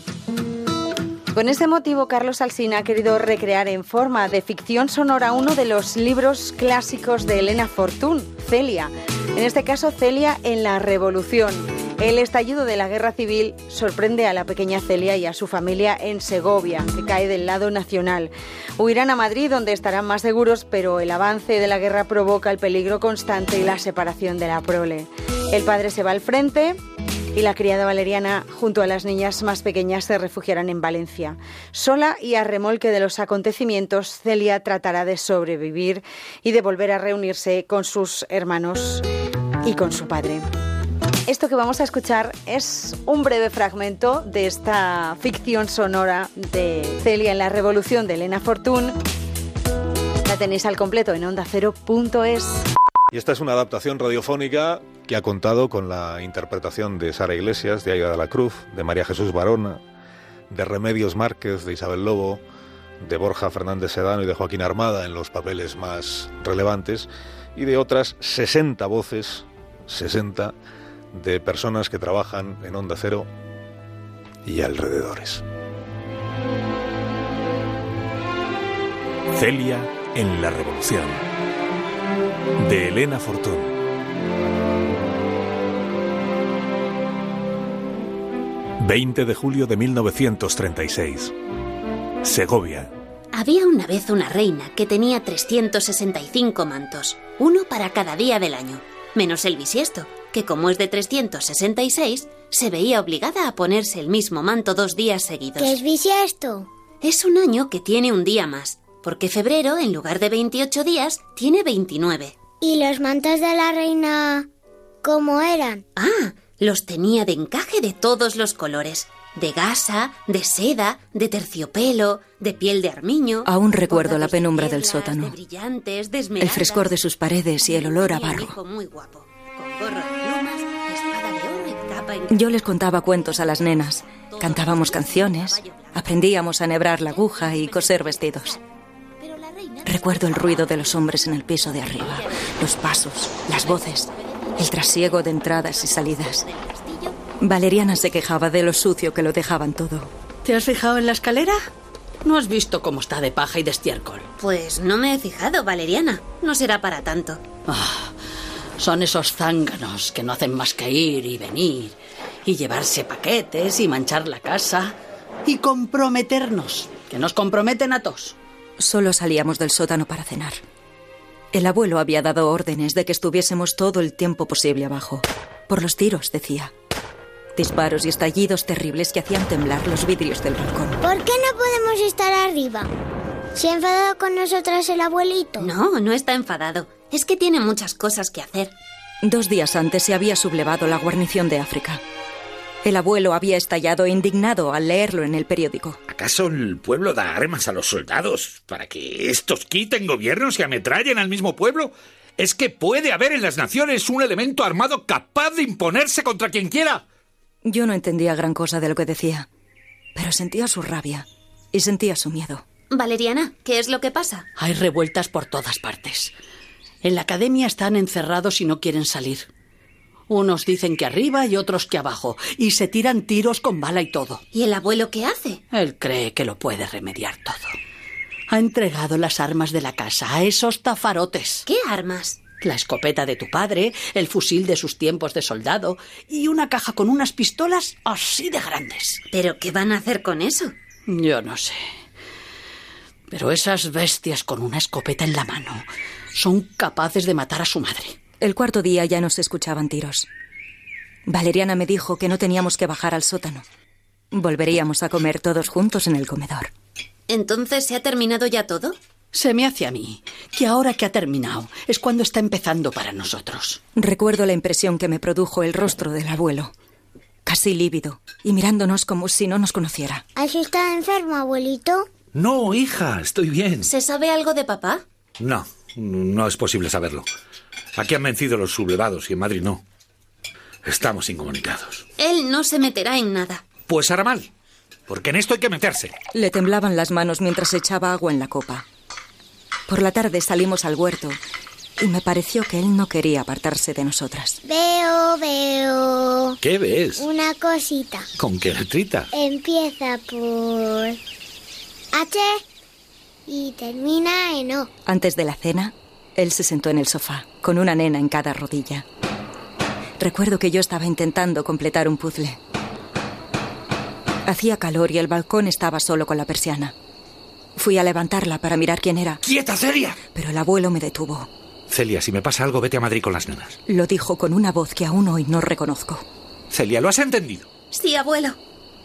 Con ese motivo, Carlos Alsina ha querido recrear en forma de ficción sonora uno de los libros clásicos de Elena Fortún, Celia. En este caso, Celia en la Revolución. El estallido de la guerra civil sorprende a la pequeña Celia y a su familia en Segovia, que cae del lado nacional. Huirán a Madrid, donde estarán más seguros, pero el avance de la guerra provoca el peligro constante y la separación de la prole. El padre se va al frente, y la criada Valeriana junto a las niñas más pequeñas se refugiarán en Valencia. Sola y a remolque de los acontecimientos, Celia tratará de sobrevivir y de volver a reunirse con sus hermanos y con su padre. Esto que vamos a escuchar es un breve fragmento de esta ficción sonora de Celia en la Revolución de Elena Fortún. La tenéis al completo en ondacero.es. Y esta es una adaptación radiofónica que ha contado con la interpretación de Sara Iglesias, de Aida de la Cruz, de María Jesús Barona, de Remedios Márquez, de Isabel Lobo, de Borja Fernández Sedano y de Joaquín Armada en los papeles más relevantes, y de otras 60 voces, 60, de personas que trabajan en Onda Cero y alrededores. Celia en la Revolución. De Elena Fortún. ...20 de julio de 1936... Segovia. Había una vez una reina que tenía 365 mantos, uno para cada día del año, menos el bisiesto, que como es de 366, se veía obligada a ponerse el mismo manto dos días seguidos. ¿Qué es bisiesto? Es un año que tiene un día más, porque febrero, en lugar de 28 días, tiene 29. ¿Y los mantos de la reina cómo eran? Ah, los tenía de encaje de todos los colores. De gasa, de seda, de terciopelo, de piel de armiño. Aún recuerdo la de penumbra del sótano. De brillantes, de El frescor de sus paredes y el olor a barro. muy guapo, con gorro Yo les contaba cuentos a las nenas, cantábamos canciones, aprendíamos a enhebrar la aguja y coser vestidos. Recuerdo el ruido de los hombres en el piso de arriba, los pasos, las voces, el trasiego de entradas y salidas. Valeriana se quejaba de lo sucio que lo dejaban todo. ¿Te has fijado en la escalera? ¿No has visto cómo está de paja y de estiércol? Pues no me he fijado, Valeriana. No será para tanto. Ah, son esos zánganos que no hacen más que ir y venir y llevarse paquetes y manchar la casa y comprometernos, que nos comprometen a todos. Solo salíamos del sótano para cenar. El abuelo había dado órdenes de que estuviésemos todo el tiempo posible abajo. Por los tiros, decía. Disparos y estallidos terribles que hacían temblar los vidrios del balcón. ¿Por qué no podemos estar arriba? ¿Se ha enfadado con nosotras el abuelito? No, no está enfadado. Es que tiene muchas cosas que hacer. Dos días antes se había sublevado la guarnición de África. El abuelo había estallado indignado al leerlo en el periódico. ¿Acaso el pueblo da armas a los soldados para que estos quiten gobiernos y ametrallen al mismo pueblo? ¿Es que puede haber en las naciones un elemento armado capaz de imponerse contra quien quiera? Yo no entendía gran cosa de lo que decía, pero sentía su rabia y sentía su miedo. Valeriana, ¿qué es lo que pasa? Hay revueltas por todas partes. En la academia están encerrados y no quieren salir. Unos dicen que arriba y otros que abajo, y se tiran tiros con bala y todo. ¿Y el abuelo qué hace? Él cree que lo puede remediar todo. Ha entregado las armas de la casa a esos tafarotes. ¿Qué armas? La escopeta de tu padre, el fusil de sus tiempos de soldado y una caja con unas pistolas así de grandes. ¿Pero qué van a hacer con eso? Yo no sé. Pero esas bestias con una escopeta en la mano son capaces de matar a su madre. El cuarto día ya no se escuchaban tiros. Valeriana me dijo que no teníamos que bajar al sótano. Volveríamos a comer todos juntos en el comedor. ¿Entonces se ha terminado ya todo? Se me hace a mí que ahora que ha terminado es cuando está empezando para nosotros. Recuerdo la impresión que me produjo el rostro del abuelo. Casi lívido y mirándonos como si no nos conociera. ¿Has estado enfermo, abuelito? No, hija, estoy bien. ¿Se sabe algo de papá? No, no es posible saberlo. Aquí han vencido los sublevados y en Madrid no. Estamos incomunicados. Él no se meterá en nada. Pues hará mal, porque en esto hay que meterse. Le temblaban las manos mientras echaba agua en la copa. Por la tarde salimos al huerto y me pareció que él no quería apartarse de nosotras. Veo, veo. ¿Qué ves? Una cosita. ¿Con qué letrita? Empieza por H y termina en O. Antes de la cena, él se sentó en el sofá, con una nena en cada rodilla. Recuerdo que yo estaba intentando completar un puzzle. Hacía calor y el balcón estaba solo con la persiana. Fui a levantarla para mirar quién era. ¡Quieta, Celia! Pero el abuelo me detuvo. Celia, si me pasa algo, vete a Madrid con las nenas. Lo dijo con una voz que aún hoy no reconozco. Celia, ¿lo has entendido? Sí, abuelo.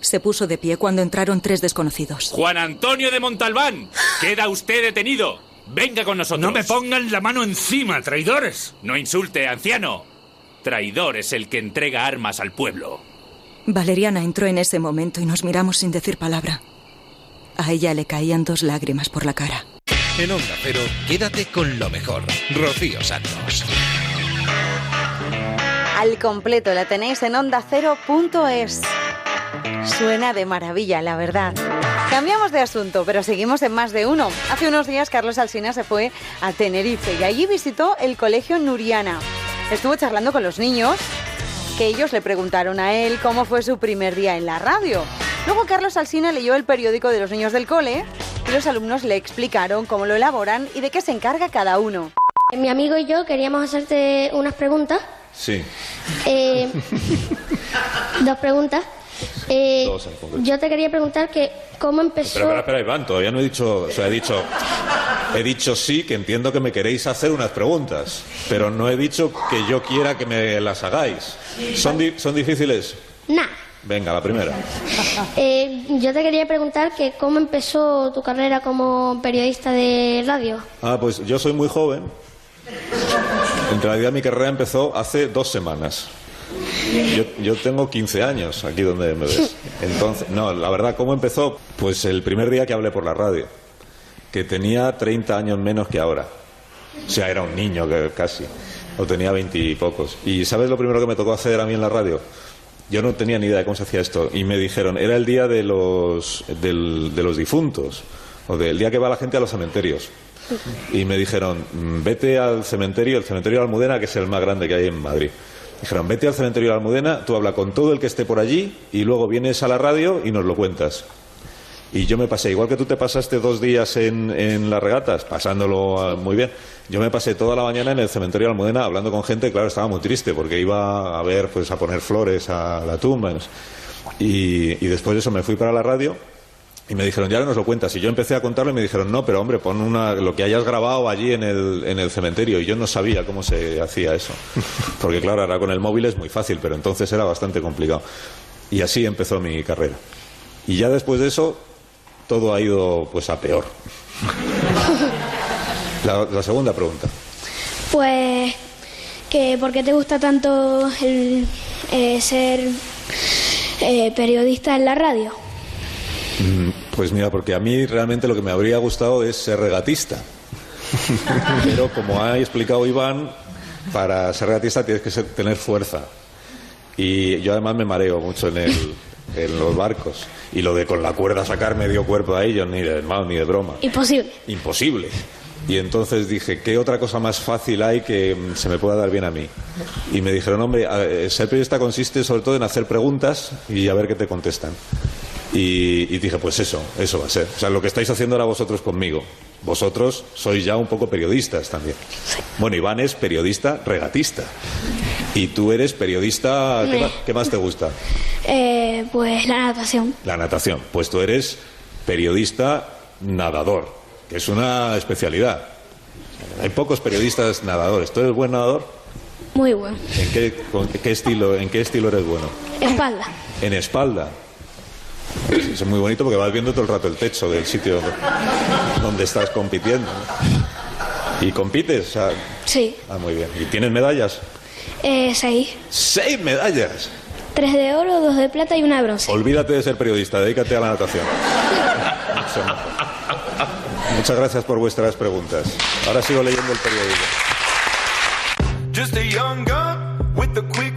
Se puso de pie cuando entraron tres desconocidos. Juan Antonio de Montalbán, queda usted detenido. Venga con nosotros. No me pongan la mano encima, traidores. No insulte, anciano. Traidor es el que entrega armas al pueblo. Valeriana entró en ese momento y nos miramos sin decir palabra. A ella le caían dos lágrimas por la cara. En Onda Cero, quédate con lo mejor. Rocío Santos. Al completo la tenéis en ondacero.es. Suena de maravilla, la verdad. Cambiamos de asunto, pero seguimos en más de uno. Hace unos días Carlos Alsina se fue a Tenerife y allí visitó el colegio Nuriana. Estuvo charlando con los niños, que ellos le preguntaron a él cómo fue su primer día en la radio. Luego Carlos Alsina leyó el periódico de los niños del cole y los alumnos le explicaron cómo lo elaboran y de qué se encarga cada uno. Mi amigo y yo queríamos hacerte unas preguntas. Sí. Eh, [LAUGHS] dos preguntas. Eh, yo te quería preguntar que cómo empezó. Espera, espera, espera, Iván, todavía no he dicho, o sea, he dicho, he dicho sí, que entiendo que me queréis hacer unas preguntas, pero no he dicho que yo quiera que me las hagáis. ¿Son, di- son difíciles? Nah. Venga, la primera. [LAUGHS] Eh, yo te quería preguntar que cómo empezó tu carrera como periodista de radio. Ah, pues yo soy muy joven. En realidad mi carrera empezó hace dos semanas. Yo, yo tengo 15 años aquí donde me ves. Entonces, no, la verdad, ¿cómo empezó? Pues el primer día que hablé por la radio, que tenía 30 años menos que ahora. O sea, era un niño que casi, o tenía 20 y pocos. ¿Y sabes lo primero que me tocó hacer a mí en la radio? Yo no tenía ni idea de cómo se hacía esto. Y me dijeron, era el día de los, del- de los difuntos, o del día que va la gente a los cementerios. Y me dijeron, "Mm, vete al cementerio, el cementerio de Almudena, que es el más grande que hay en Madrid. Dijeron, vete al cementerio de Almudena, tú habla con todo el que esté por allí y luego vienes a la radio y nos lo cuentas. Y yo me pasé, igual que tú te pasaste dos días en, en las regatas, pasándolo ah, muy bien, yo me pasé toda la mañana en el cementerio de Almudena hablando con gente, claro, estaba muy triste porque iba a ver, pues a poner flores a la tumba. Y, y después de eso me fui para la radio Y me dijeron, ya no nos lo cuentas. Y yo empecé a contarlo y me dijeron, no, pero hombre, pon una, lo que hayas grabado allí en el, en el cementerio. Y yo no sabía cómo se hacía eso. [LAUGHS] Porque claro, ahora con el móvil es muy fácil, pero entonces era bastante complicado. Y así empezó mi carrera. Y ya después de eso, todo ha ido pues a peor. [LAUGHS] La, la segunda pregunta. Pues que ¿por qué te gusta tanto el, eh, ser eh, periodista en la radio? Mm, Pues mira, porque a mí realmente lo que me habría gustado es ser regatista. Pero como ha explicado Iván, para ser regatista tienes que ser- tener fuerza. Y yo además me mareo mucho en, el- en los barcos. Y lo de con la cuerda sacar medio cuerpo a ellos, ni de mal ni de broma. Imposible. Imposible. Y entonces dije, ¿qué otra cosa más fácil hay que mm, se me pueda dar bien a mí? Y me dijeron, hombre, ser periodista consiste sobre todo en hacer preguntas y a ver qué te contestan. Y, y dije, pues eso, eso va a ser. O sea, lo que estáis haciendo ahora vosotros conmigo. Vosotros sois ya un poco periodistas también. Bueno, Iván es periodista regatista. Y tú eres periodista... ¿Qué, Me- más, qué más te gusta? [LAUGHS] Eh, pues la natación. La natación. Pues tú eres periodista nadador, que es una especialidad. Hay pocos periodistas nadadores. ¿Tú eres buen nadador? Muy bueno. ¿En qué, con qué estilo, ¿En qué estilo eres bueno? Espalda. En espalda. Es muy bonito porque vas viendo todo el rato el techo del sitio donde, estás compitiendo. ¿Y compites? Sí. ah, muy bien. ¿Y tienes medallas? Eh, seis. ¡Seis medallas! Tres de oro, dos de plata y una de bronce. Olvídate de ser periodista, dedícate a la natación. Muchas gracias por vuestras preguntas. Ahora sigo leyendo el periódico. Just a young gun with a quick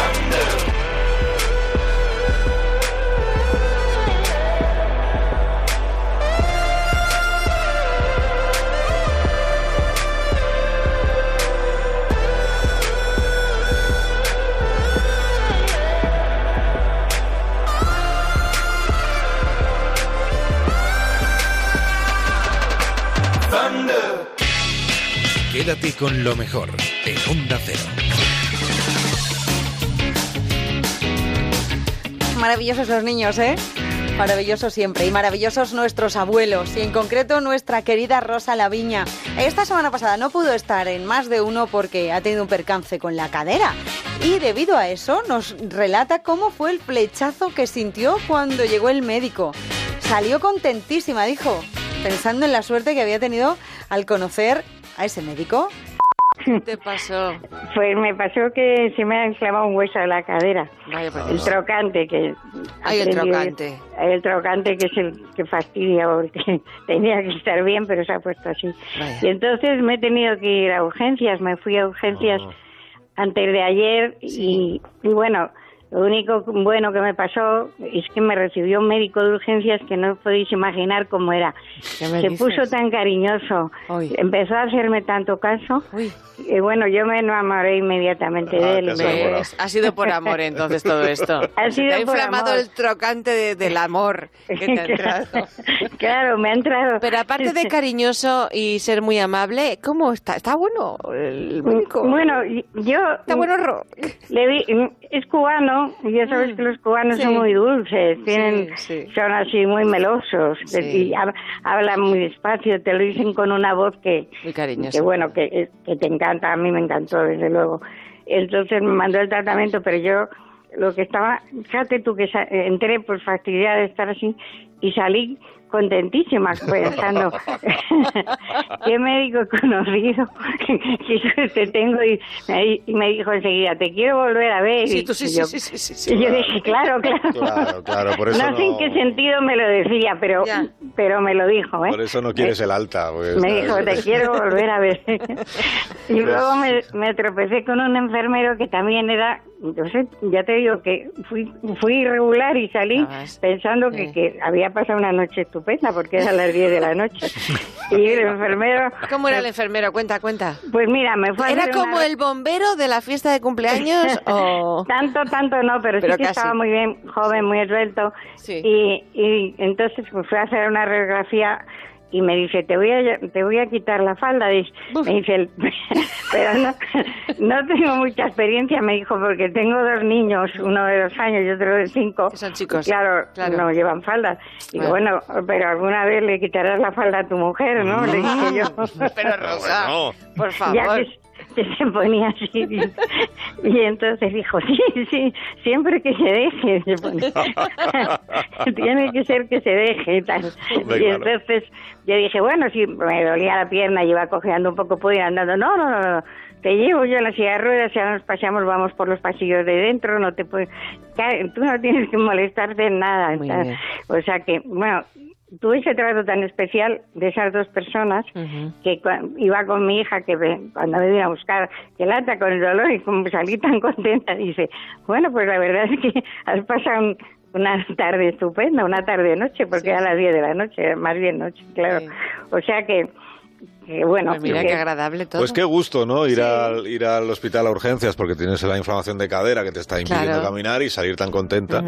Quédate con lo mejor en Onda Cero. Maravillosos los niños, ¿eh? Maravillosos siempre. Y maravillosos nuestros abuelos. Y en concreto nuestra querida Rosa Laviña. Esta semana pasada no pudo estar en más de uno porque ha tenido un percance con la cadera. Y debido a eso nos relata cómo fue el flechazo que sintió cuando llegó el médico. Salió contentísima, dijo, pensando en la suerte que había tenido al conocer a ese médico. [LAUGHS] ¿Qué te pasó? Pues me pasó que se me ha clavado un hueso de la cadera. el trocante que... Ay, el trocante. El trocante que es el que fastidia porque [LAUGHS] tenía que estar bien, pero se ha puesto así. Y entonces me he tenido que ir a urgencias, me fui a urgencias antes de ayer y, y bueno, Lo único bueno que me pasó es que me recibió un médico de urgencias que no podéis imaginar cómo era. ¿Qué me Se dices? puso tan cariñoso, empezó a hacerme tanto caso. Y bueno, yo me enamoré inmediatamente de él. ¿Ves? Ha sido por amor entonces todo esto. [LAUGHS] Ha sido te ha por inflamado amor. el trocante de- del amor que te ha [LAUGHS] entrado. [LAUGHS] claro, me ha entrado. Pero aparte de cariñoso y ser muy amable, ¿cómo está? ¿Está bueno el médico? Bueno, yo... Está bueno, Ro. Le vi, es cubano, y ya sabes que los cubanos Sí. son muy dulces, tienen, Sí, sí. son así muy melosos, y hab- hablan muy despacio, te lo dicen con una voz que, Muy cariñoso. que bueno, que, que te encanta, a mí me encantó, desde luego. Entonces me mandó el tratamiento, pero yo lo que estaba, fíjate tú que entré por fastidiada de estar así y salí contentísima pensando [LAUGHS] qué médico conocido qué suerte tengo y me, y me dijo enseguida te quiero volver a ver Sí, tú sí, y sí, yo, sí, sí, sí, sí. y yo dije claro claro Claro, claro, por eso no sé en qué sentido me lo decía pero pero me lo dijo ¿eh? Por eso no quieres el alta. pues, me dijo, te quiero volver a ver. y luego me, me tropecé con un enfermero que también era, sé, ya te digo que fui, fui irregular y salí pensando que, que había pasado una noche estupenda porque era a las 10 de la noche. [LAUGHS] y el enfermero... ¿Cómo era el enfermero? Cuenta, cuenta. Pues mira, me fue a ¿Era hacer como una- el bombero de la fiesta de cumpleaños [LAUGHS] o...? Tanto, tanto no, pero, Pero sí que casi. estaba muy bien, joven, muy esbelto. Sí. Y, y entonces pues, fui a hacer una radiografía y me dice, te voy a, te voy a quitar la falda. Dice- Me dice, el- [LAUGHS] pero no, no tengo mucha experiencia, me dijo, porque tengo dos niños, uno de dos años y otro de cinco. son chicos. Claro, Claro. no llevan falda. Digo, bueno, pero alguna vez le quitarás la falda a tu mujer, ¿no? Le dije yo. Pero Rosa, por Ya favor. que, que [LAUGHS] se ponía así. [LAUGHS] Y, entonces dijo, sí, sí, siempre que se deje. [LAUGHS] se pone. Tiene que ser que se deje y tal. Hombre, y claro. entonces yo dije, bueno, si me dolía la pierna y iba cojeando un poco, pude ir andando. No, no, no, no. Te llevo yo en la silla de ruedas, ya nos paseamos, vamos por los pasillos de dentro, no te puedes... Tú no tienes que molestarte en nada. O sea que, bueno, tuve ese trato tan especial de esas dos personas que iba con mi hija que cuando me vino a buscar que lata con el dolor y como salí tan contenta dice bueno pues la verdad es que [LAUGHS] has pasado un- una tarde estupenda una tarde noche porque era a las 10 de la noche más bien noche claro o sea que, que bueno Pues mira que- qué agradable todo. Pues qué gusto, ¿no? Ir, al, ir al hospital a urgencias porque tienes la inflamación de cadera que te está impidiendo Claro. caminar y salir tan contenta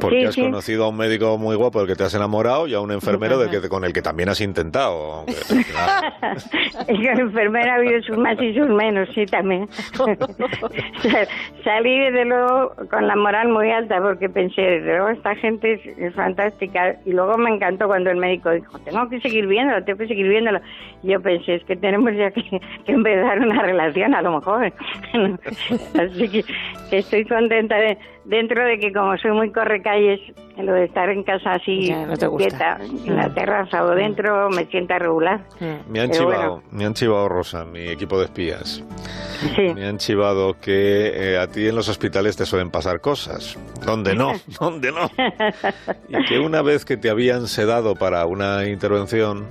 porque Sí, has sí. conocido a un médico muy guapo del que te has enamorado y a un enfermero del que, con el que también has intentado. aunque, Es que la [LAUGHS] enfermera ha habido sus más y sus menos, sí, también. Sa- [LAUGHS] Salí desde luego con la moral muy alta porque pensé, desde luego esta gente es, es fantástica. Y luego me encantó cuando el médico dijo, tengo que seguir viéndolo, tengo que seguir viéndolo. Y yo pensé, es que tenemos ya que, empezar una relación a lo mejor. [LAUGHS] Así que estoy contenta de, dentro de que como soy muy correcalles, lo de estar en casa así, Ya, no te gusta. quieta, en la terraza o dentro, me sienta regular. Me han Pero chivado, bueno. me han chivado Rosa, mi equipo de espías. Sí. Me han chivado que eh, a ti en los hospitales te suelen pasar cosas. ¿Dónde no? [LAUGHS] ¿Dónde no? Y que una vez que te habían sedado para una intervención,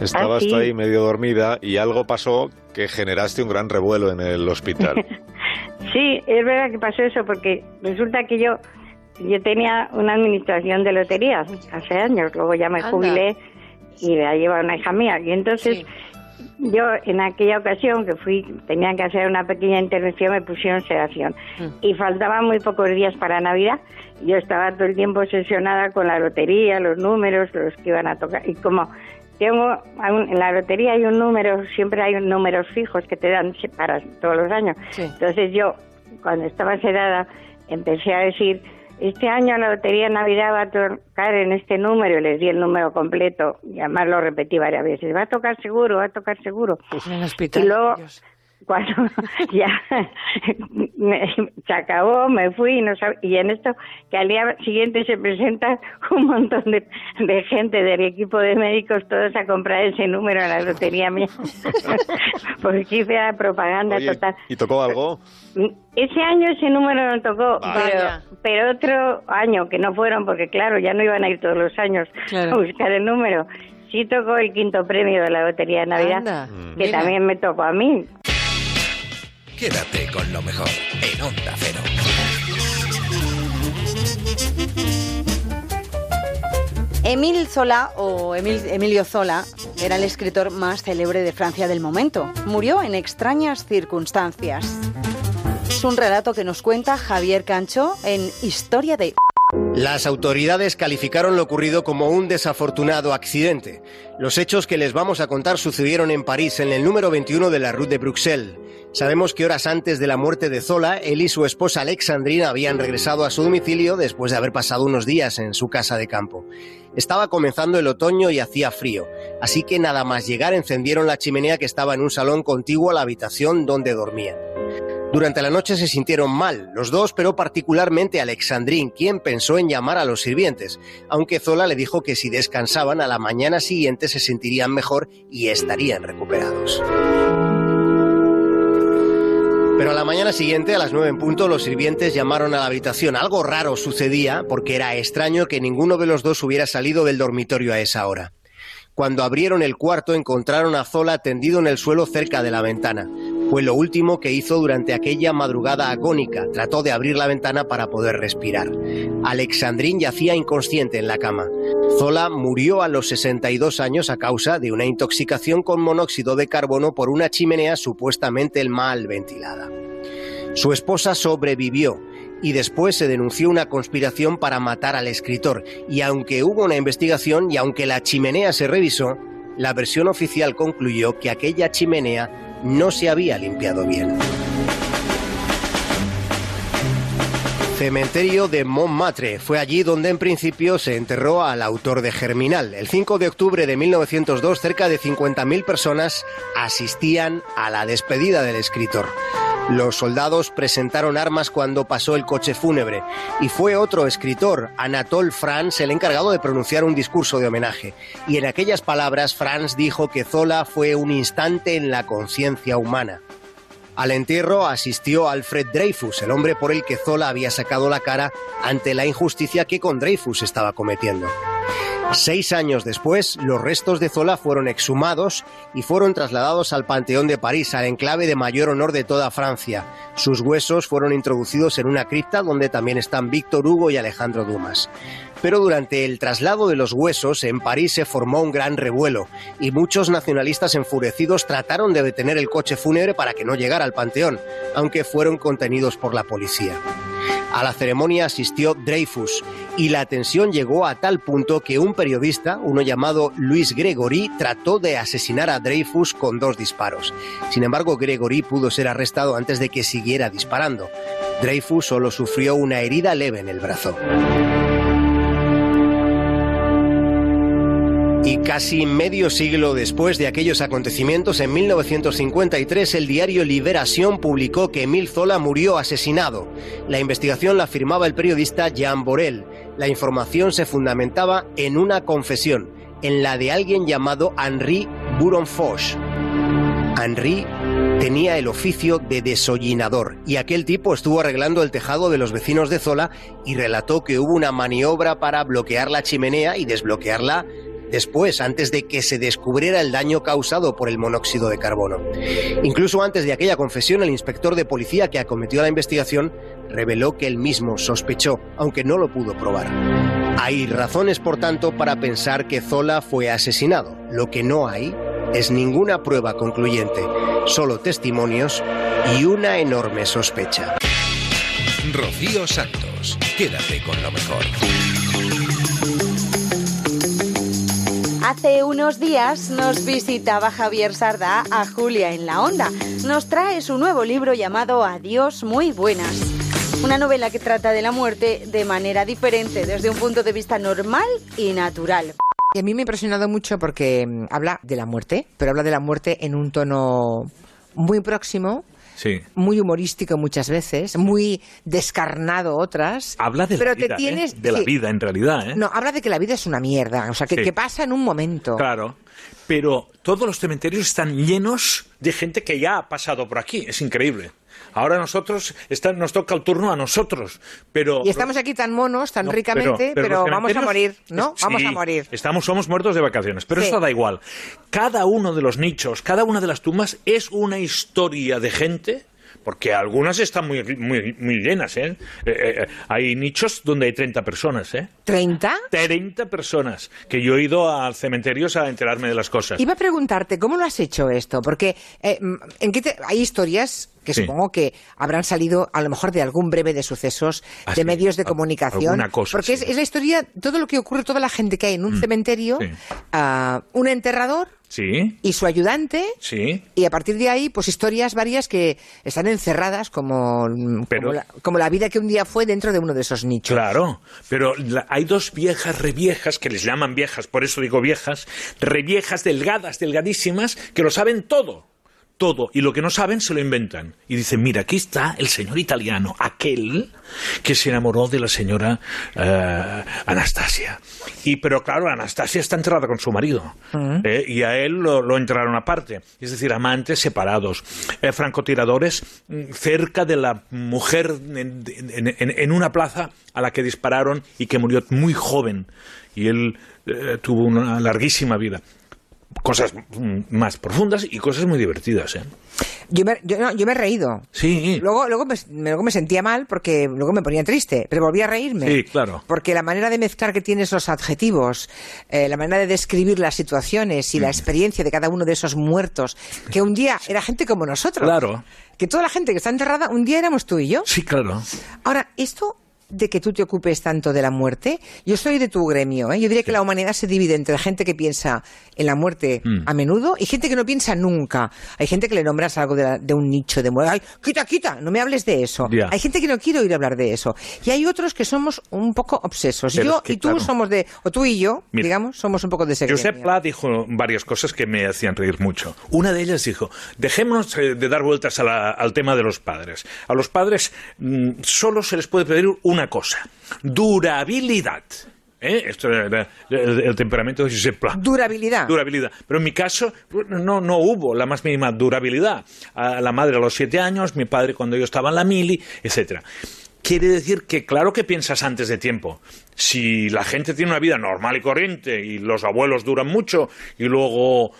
estabas Ah, sí. ahí medio dormida y algo pasó que generaste un gran revuelo en el hospital. [LAUGHS] Sí, es verdad que pasó eso porque resulta que yo yo tenía una administración de loterías hace años, luego ya me Anda. jubilé y la lleva una hija mía. Y entonces yo en aquella ocasión que fui tenían que hacer una pequeña intervención me pusieron sedación. Y faltaban muy pocos días para Navidad. Yo estaba todo el tiempo obsesionada con la lotería, los números, los que iban a tocar. Y como tengo en la lotería hay un número, siempre hay un números fijos que te dan para todos los años. Entonces yo, cuando estaba sedada, empecé a decir, este año la lotería Navidad va a tocar en este número, y les di el número completo, y además lo repetí varias veces, va a tocar seguro, va a tocar seguro. En el hospital. Y luego, cuando [LAUGHS] ya me- se acabó, me fui y, no sab- y en esto que al día siguiente se presenta un montón de, de gente del equipo de médicos todos a comprar ese número en la lotería mía [LAUGHS] porque hice la propaganda Oye, total ¿Y tocó algo? ese año ese número no tocó, pero, Vaya. pero otro año que no fueron, porque claro, ya no iban a ir todos los años Claro. a buscar el número. Sí tocó el quinto premio de la Lotería de Navidad, Anda. que Mira. también me tocó a mí. Quédate con lo mejor en Onda Cero. Emile Zola, o Emil, Emilio Zola, era el escritor más célebre de Francia del momento. Murió en extrañas circunstancias. Es un relato que nos cuenta Javier Cancho en Historia de las autoridades calificaron lo ocurrido como un desafortunado accidente. Los hechos que les vamos a contar sucedieron en París, en el número 21 de la Rue de Bruxelles. Sabemos que horas antes de la muerte de Zola, él y su esposa Alexandrine habían regresado a su domicilio después de haber pasado unos días en su casa de campo. Estaba comenzando el otoño y hacía frío, así que nada más llegar encendieron la chimenea que estaba en un salón contiguo a la habitación donde dormían. Durante la noche se sintieron mal, los dos, pero particularmente Alexandrine, quien pensó en llamar a los sirvientes, aunque Zola le dijo que si descansaban a la mañana siguiente se sentirían mejor y estarían recuperados. Pero a la mañana siguiente, a las nueve en punto, los sirvientes llamaron a la habitación. Algo raro sucedía porque era extraño que ninguno de los dos hubiera salido del dormitorio a esa hora. Cuando abrieron el cuarto encontraron a Zola tendido en el suelo cerca de la ventana. Fue lo último que hizo durante aquella madrugada agónica. Trató de abrir la ventana para poder respirar. Alexandrine yacía inconsciente en la cama. Zola murió a los 62 años a causa de una intoxicación con monóxido de carbono por una chimenea supuestamente mal ventilada. Su esposa sobrevivió y después se denunció una conspiración para matar al escritor. Y aunque hubo una investigación y aunque la chimenea se revisó, la versión oficial concluyó que aquella chimenea no se había limpiado bien. Cementerio de Montmartre. Fue allí donde en principio se enterró al autor de Germinal. El 5 de octubre de 1902, cerca de 50.000 personas asistían a la despedida del escritor. Los soldados presentaron armas cuando pasó el coche fúnebre y fue otro escritor, Anatole France, el encargado de pronunciar un discurso de homenaje. Y en aquellas palabras, France dijo que Zola fue un instante en la conciencia humana. Al entierro asistió Alfred Dreyfus, el hombre por el que Zola había sacado la cara ante la injusticia que con Dreyfus estaba cometiendo. Seis años después, los restos de Zola fueron exhumados y fueron trasladados al Panteón de París, al enclave de mayor honor de toda Francia. Sus huesos fueron introducidos en una cripta donde también están Víctor Hugo y Alejandro Dumas. Pero durante el traslado de los huesos en París se formó un gran revuelo y muchos nacionalistas enfurecidos trataron de detener el coche fúnebre para que no llegara al Panteón, aunque fueron contenidos por la policía. A la ceremonia asistió Dreyfus y la tensión llegó a tal punto que un periodista, uno llamado Luis Gregory, trató de asesinar a Dreyfus con dos disparos. Sin embargo, Gregory pudo ser arrestado antes de que siguiera disparando. Dreyfus solo sufrió una herida leve en el brazo. Y casi medio siglo después de aquellos acontecimientos, en 1953, el diario Liberación publicó que Emile Zola murió asesinado. La investigación la firmaba el periodista Jean Borel. La información se fundamentaba en una confesión, en la de alguien llamado Henri Buronfoch. Henri tenía el oficio de desollinador y aquel tipo estuvo arreglando el tejado de los vecinos de Zola y relató que hubo una maniobra para bloquear la chimenea y desbloquearla después, antes de que se descubriera el daño causado por el monóxido de carbono. Incluso antes de aquella confesión, el inspector de policía que acometió la investigación reveló que él mismo sospechó, aunque no lo pudo probar. Hay razones, por tanto, para pensar que Zola fue asesinado. Lo que no hay es ninguna prueba concluyente, solo testimonios y una enorme sospecha. Rocío Santos, quédate con lo mejor. Hace unos días nos visitaba Javier Sardá a Julia en la Onda. Nos trae su nuevo libro llamado Adiós muy buenas. Una novela que trata de la muerte de manera diferente, desde un punto de vista normal y natural. Y a mí me ha impresionado mucho porque mm, habla de la muerte, pero habla de la muerte en un tono muy próximo, Sí. muy humorístico muchas veces, muy descarnado otras. Habla de pero la vida, te tienes ¿eh? de la sí. vida en realidad, ¿eh? No, habla de que la vida es una mierda, o sea, que, Sí. que pasa en un momento. Claro. Pero todos los cementerios están llenos de gente que ya ha pasado por aquí. Es increíble. Ahora nosotros, está- nos toca el turno a nosotros. Pero Y estamos aquí tan monos, tan No, ricamente, pero, vamos a morir, ¿no? Vamos a morir. Estamos, somos muertos de vacaciones, pero Sí. eso da igual. Cada uno de los nichos, cada una de las tumbas es una historia de gente porque algunas están muy, muy, muy llenas, ¿eh? Eh, eh, Hay nichos donde hay 30 personas, ¿eh? ¿30? 30 personas, que yo he ido a cementerios a enterarme de las cosas. Iba a preguntarte, ¿cómo lo has hecho esto? Porque eh, mm, ¿en qué te- hay historias que Sí. supongo que habrán salido a lo mejor de algún breve de sucesos Ah, de sí. medios de comunicación. cosa, porque es, sí. Mm. es la historia, todo lo que ocurre, toda la gente que hay en un cementerio, Sí. ah, un enterrador Sí, y su ayudante, sí. y a partir de ahí, pues historias varias que están encerradas como, como, la, como la vida que un día fue dentro de uno de esos nichos. Claro, pero la- hay dos viejas reviejas, que les llaman viejas, por eso digo viejas, reviejas delgadas, delgadísimas, que lo saben todo. Todo. Y lo que no saben se lo inventan. Y dicen, mira, aquí está el señor italiano, aquel que se enamoró de la señora eh, Anastasia. Y, pero claro, Anastasia está enterrada con su marido. ¿eh? y a él lo, lo enterraron aparte. Es decir, amantes separados. Eh, francotiradores mm, cerca de la mujer en, en- una plaza a la que dispararon y que murió muy joven. Y él tuvo una larguísima vida. Cosas mm, más profundas y cosas muy divertidas. ¿eh? Yo me, yo, no, yo me he reído. Sí. Luego, luego, me, luego me sentía mal porque luego me ponía triste, pero volví a reírme. Sí, claro. Porque la manera de mezclar que tienes los adjetivos, eh, la manera de describir las situaciones y la experiencia de cada uno de esos muertos, que un día era gente como nosotros. Claro. Que toda la gente que está enterrada, un día éramos tú y yo. Sí, claro. Ahora, esto de que tú te ocupes tanto de la muerte, yo soy de tu gremio, ¿eh? Yo diría que la humanidad se divide entre gente que piensa en la muerte Mm. a menudo y gente que no piensa nunca. Hay gente que le nombras algo de, la- de un nicho de muerte. ¡Ay, quita, quita! No me hables de eso. Hay gente que no quiere oír hablar de eso. Y hay otros que somos un poco obsesos. Pero yo es que, y tú claro. somos de... O tú y yo, Mira. digamos, somos un poco de ese Josep gremio. Pla dijo varias cosas que me hacían reír mucho. Una de ellas dijo, dejémonos eh, de dar vueltas a la- al tema de los padres. A los padres mm, solo se les puede pedir una cosa, durabilidad. ¿Eh? Esto era el, el temperamento de Josep Pla. Durabilidad. Durabilidad. Pero en mi caso no, no hubo la más mínima durabilidad. A la madre a los siete años, mi padre cuando yo estaba en la mili, etcétera. Quiere decir que claro que piensas antes de tiempo. Si la gente tiene una vida normal y corriente y los abuelos duran mucho y luego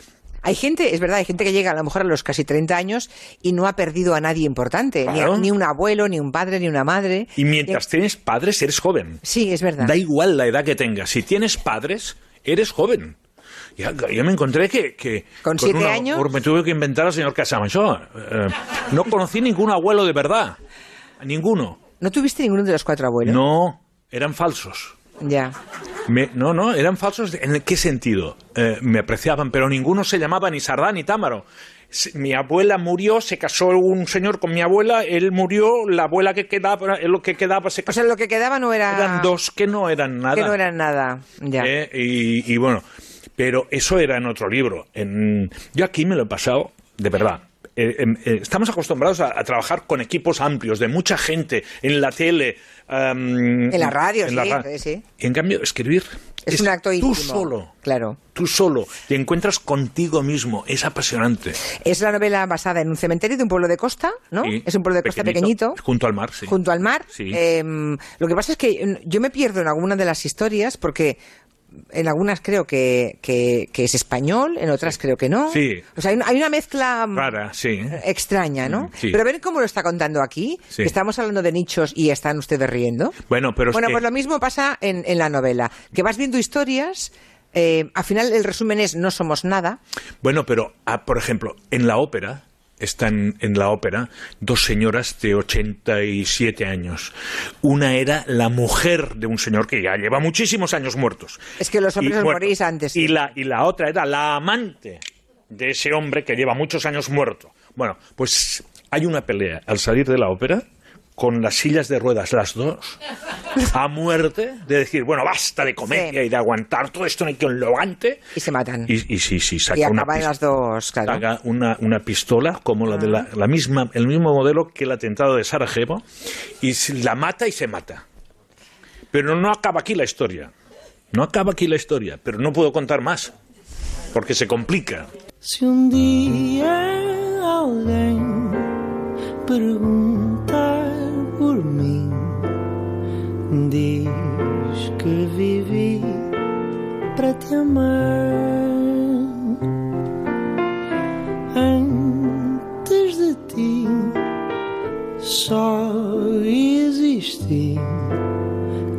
Hay gente, es verdad, hay gente que llega a lo mejor a los casi 30 años y no ha perdido a nadie importante. Ni, a- Claro. ni un abuelo, ni un padre, ni una madre. y mientras tienes padres eres joven. Sí, es verdad. Da igual la edad que tengas. Si tienes padres, eres joven. Ya, yo me encontré que... que ¿Con siete una- años? Me tuve que inventar al señor Casamayor. Eh, no conocí ningún abuelo de verdad. Ninguno. ¿No tuviste ninguno de los cuatro abuelos? No, eran falsos. Ya. Me- no, no, eran falsos. ¿En qué sentido? Eh, me apreciaban, pero ninguno se llamaba ni Sardá ni Támaro. Mi abuela murió, se casó un señor con mi abuela, él murió, la abuela que quedaba, eh, lo que quedaba se O casó. sea, lo que quedaba no era... Eran dos que no eran nada. Que no eran nada. Ya. Eh, y, y bueno, pero eso era en otro libro. En, yo aquí me lo he pasado, de verdad. Eh, em, eh, estamos acostumbrados a, a trabajar con equipos amplios, de mucha gente, en la tele. am, En la radio, en la sí, ra- sí, sí. Y en cambio, escribir Es, un acto íntimo. tú solo. Claro. Tú solo. Te encuentras contigo mismo. Es apasionante. Es la novela basada en un cementerio de un pueblo de costa, ¿no? Sí, es un pueblo de costa pequeñito. Junto al mar, sí. junto al mar. Sí. Em, lo que pasa es que yo me pierdo en alguna de las historias porque en algunas creo que, que, que es español, en otras creo que no. Sí. O sea, hay una, hay una mezcla Rara, sí. extraña, ¿no? Mm, sí. Pero ven cómo lo está contando aquí. Sí. que Estamos hablando de nichos y están ustedes riendo. Bueno, pero es bueno, que- pues lo mismo pasa en, en la novela. Que vas viendo historias. eh, al final el resumen es no somos nada. Bueno, pero, ah, por ejemplo, en la ópera, están en la ópera dos señoras de 87 años. Una era la mujer de un señor que ya lleva muchísimos años muertos. Es que los hombres os morís antes. Y la, y la otra era la amante de ese hombre que lleva muchos años muerto. Bueno, pues hay una pelea al salir de la ópera con las sillas de ruedas, las dos, a muerte, de decir, bueno, basta de comedia y de aguantar todo esto, no hay quien lo aguante. Y se matan. Y, y sí, sí, saca Y una las dos, claro. saca una, una pistola como la de la, la misma, el mismo modelo que el atentado de Sarajevo y la mata y se mata. Pero no acaba aquí la historia. No acaba aquí la historia, pero no puedo contar más porque se complica. Se um dia alguém perguntar por mim, diz que vivi para te amar. Antes de ti só existir,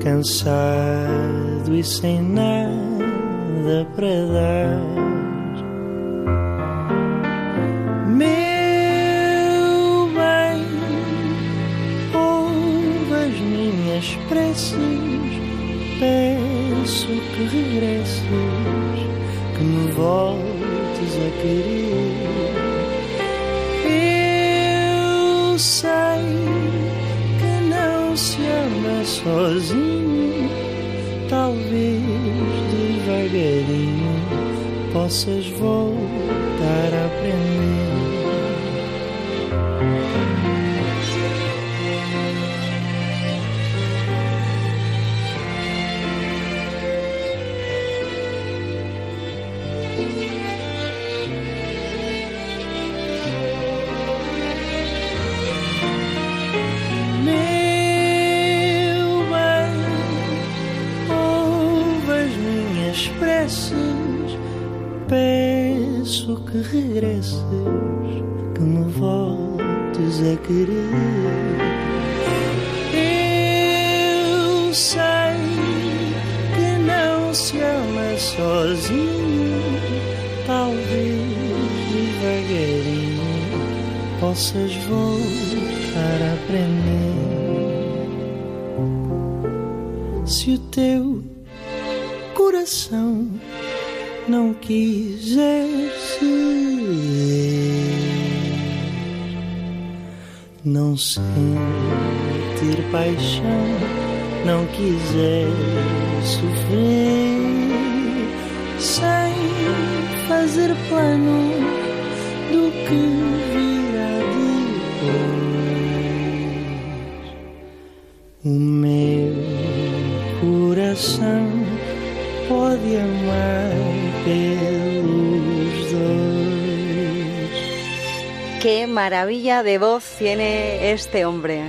cansado e sem nada para dar. Preces, peço que regresses, que me voltes a querer. Eu sei que não se ama sozinho, talvez devagarinho possas voltar a aprender. Peço que regresses, que me voltes a querer. Eu sei que não se ama sozinho, talvez devagarinho possas voltar a aprender. Se o teu coração não quiser ser, não sentir paixão, não quiser sofrer, sem fazer plano do que maravilla de voz tiene este hombre.